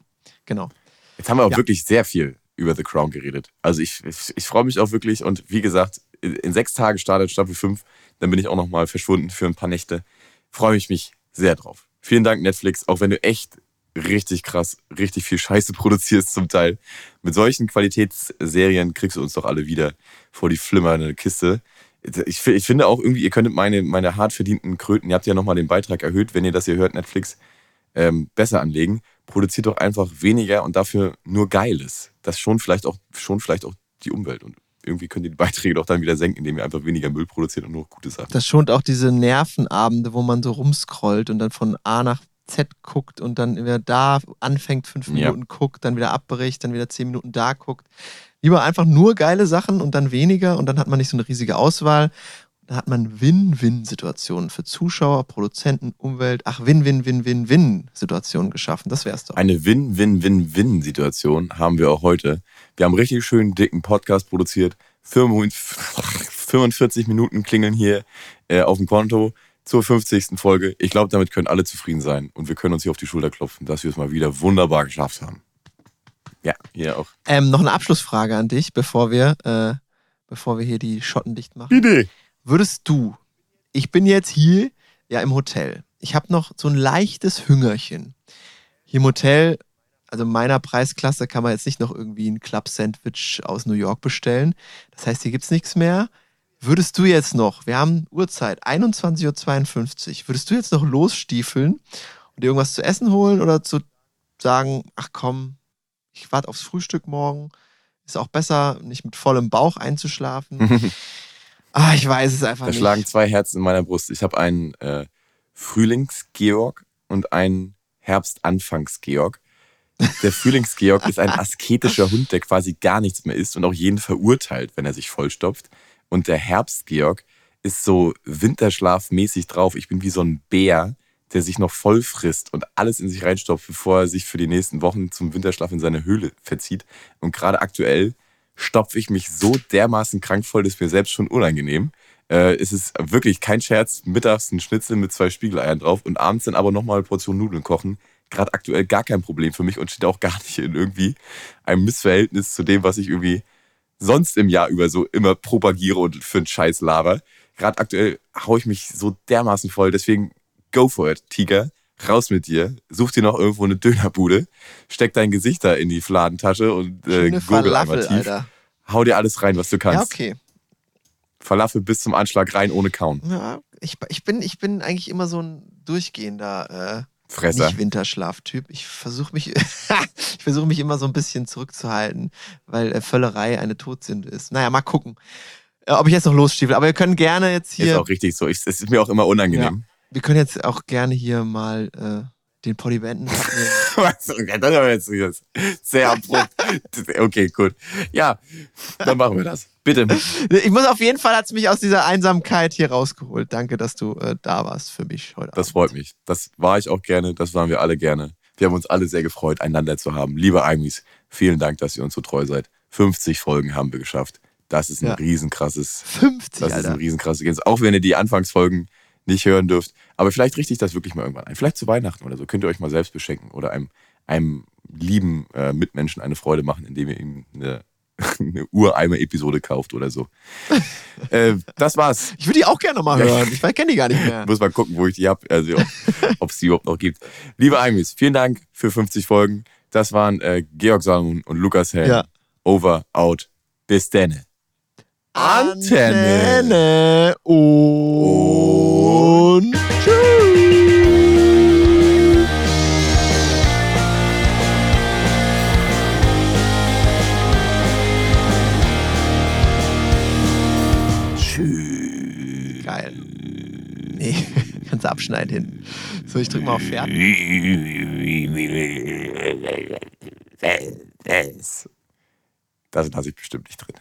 genau. Jetzt haben wir auch Ja. wirklich sehr viel über The Crown geredet. Also ich, ich, ich freue mich auch wirklich und wie gesagt, in, sechs Tagen startet Staffel 5, dann bin ich auch nochmal verschwunden für ein paar Nächte. Freue ich mich sehr drauf. Vielen Dank Netflix, auch wenn du echt richtig krass, richtig viel Scheiße produzierst zum Teil. Mit solchen Qualitätsserien kriegst du uns doch alle wieder vor die flimmernde Kiste. Ich, ich finde auch irgendwie, ihr könntet meine, meine hart verdienten Kröten, ihr habt ja nochmal den Beitrag erhöht, wenn ihr das hier hört, Netflix, ähm, besser anlegen. Produziert doch einfach weniger und dafür nur Geiles. Das schon vielleicht auch, schon vielleicht auch die Umwelt. Und irgendwie könnt ihr die Beiträge doch dann wieder senken, indem ihr einfach weniger Müll produziert und nur gute Sachen. Das schont auch diese Nervenabende, wo man so rumscrollt und dann von A nach Z guckt und dann wieder da anfängt, fünf Ja. Minuten guckt, dann wieder abbricht, dann wieder zehn Minuten da guckt. Lieber einfach nur geile Sachen und dann weniger und dann hat man nicht so eine riesige Auswahl. Da hat man Win-Win-Situationen für Zuschauer, Produzenten, Umwelt. Ach, Win-Win-Win-Win-Win-Situationen geschaffen. Das wär's doch. Eine Win-Win-Win-Win-Situation haben wir auch heute. Wir haben einen richtig schönen dicken Podcast produziert. 45 Minuten klingeln hier äh, auf dem Konto zur 50. Folge. Ich glaube, damit können alle zufrieden sein und wir können uns hier auf die Schulter klopfen, dass wir es mal wieder wunderbar geschafft haben. Ja, hier auch. Ähm, noch eine Abschlussfrage an dich, bevor wir, äh, bevor wir hier die Schotten dicht machen. Bitte. Würdest du, ich bin jetzt hier ja im Hotel, ich habe noch so ein leichtes Hüngerchen. Hier im Hotel, also in meiner Preisklasse, kann man jetzt nicht noch irgendwie ein Club-Sandwich aus New York bestellen. Das heißt, hier gibt es nichts mehr. Würdest du jetzt noch, wir haben Uhrzeit, 21.52 Uhr, würdest du jetzt noch losstiefeln und dir irgendwas zu essen holen oder zu sagen, ach komm, ich warte aufs Frühstück morgen, ist auch besser, nicht mit vollem Bauch einzuschlafen. [LAUGHS] Ah, ich weiß es einfach Da nicht. schlagen zwei Herzen in meiner Brust. Ich habe einen äh, Frühlings-Georg und einen Herbst-Anfangs-Georg. Der Frühlings-Georg ist ein asketischer Hund, der quasi gar nichts mehr isst und auch jeden verurteilt, wenn er sich vollstopft. Und der Herbst-Georg ist so winterschlafmäßig drauf. Ich bin wie so ein Bär, der sich noch voll frisst und alles in sich reinstopft, bevor er sich für die nächsten Wochen zum Winterschlaf in seine Höhle verzieht. Und gerade aktuell stopfe ich mich so dermaßen krank voll, das ist mir selbst schon unangenehm. Äh, es ist wirklich kein Scherz, mittags ein Schnitzel mit zwei Spiegeleiern drauf und abends dann aber nochmal eine Portion Nudeln kochen. Gerade aktuell gar kein Problem für mich und steht auch gar nicht in irgendwie einem Missverhältnis zu dem, was ich irgendwie sonst im Jahr über so immer propagiere und für einen Scheiß laber. Gerade aktuell haue ich mich so dermaßen voll, deswegen go for it, Tiger. Raus mit dir, such dir noch irgendwo eine Dönerbude, steck dein Gesicht da in die Fladentasche und äh, Schöne gurgel einmal Falafel, tief. Alter. Hau dir alles rein, was du kannst. Ja, okay. Falafel bis zum Anschlag rein, ohne Kauen. Ja, ich, ich, bin, ich bin eigentlich immer so ein durchgehender äh, Fresser. nicht Winterschlaftyp. Ich versuche mich, [LAUGHS] ich versuche mich immer so ein bisschen zurückzuhalten, weil äh, Völlerei eine Todsünde ist. Naja, mal gucken, äh, ob ich jetzt noch losstiefel. Aber wir können gerne jetzt Ist hier, auch richtig so. Ich, es ist mir auch immer unangenehm. wir können jetzt auch gerne hier mal äh, den Poddy beenden. [LAUGHS] Was? Okay, das war jetzt sehr abrupt. Okay, gut. Ja, dann machen wir das. Bitte. ich muss auf jeden Fall, hat es mich aus dieser Einsamkeit hier rausgeholt. Danke, dass du äh, da warst für mich heute Das Abend. freut mich. Das war ich auch gerne. Das waren wir alle gerne. Wir haben uns alle sehr gefreut, einander zu haben. Liebe Aimis, vielen Dank, dass ihr uns so treu seid. 50 Folgen haben wir geschafft. Das ist ein Ja. riesenkrasses 50, Das ist Alter. ein riesenkrasses. Auch wenn ihr die Anfangsfolgen nicht hören dürft. Aber vielleicht richte ich das wirklich mal irgendwann ein. Vielleicht zu Weihnachten oder so. Könnt ihr euch mal selbst beschenken oder einem, einem lieben äh, Mitmenschen eine Freude machen, indem ihr ihm eine, [LAUGHS] eine Ureimer-Episode kauft oder so. [LAUGHS] äh, das war's. Ich würde die auch gerne Ja. hören. Ich kenne die gar nicht mehr. [LAUGHS] Muss mal gucken, wo ich die habe, also ob es die überhaupt noch gibt. Liebe Aimis, vielen Dank für 50 Folgen. Das waren äh, Georg Salmon und Lukas Helm. Ja. Over, out. Bis denne. Antenne. Antenne und tschüss. Tschüss. Geil. Nee, [LAUGHS] kannst du abschneiden hinten. So, ich drück mal auf Pferd. Das lasse ich bestimmt nicht drin.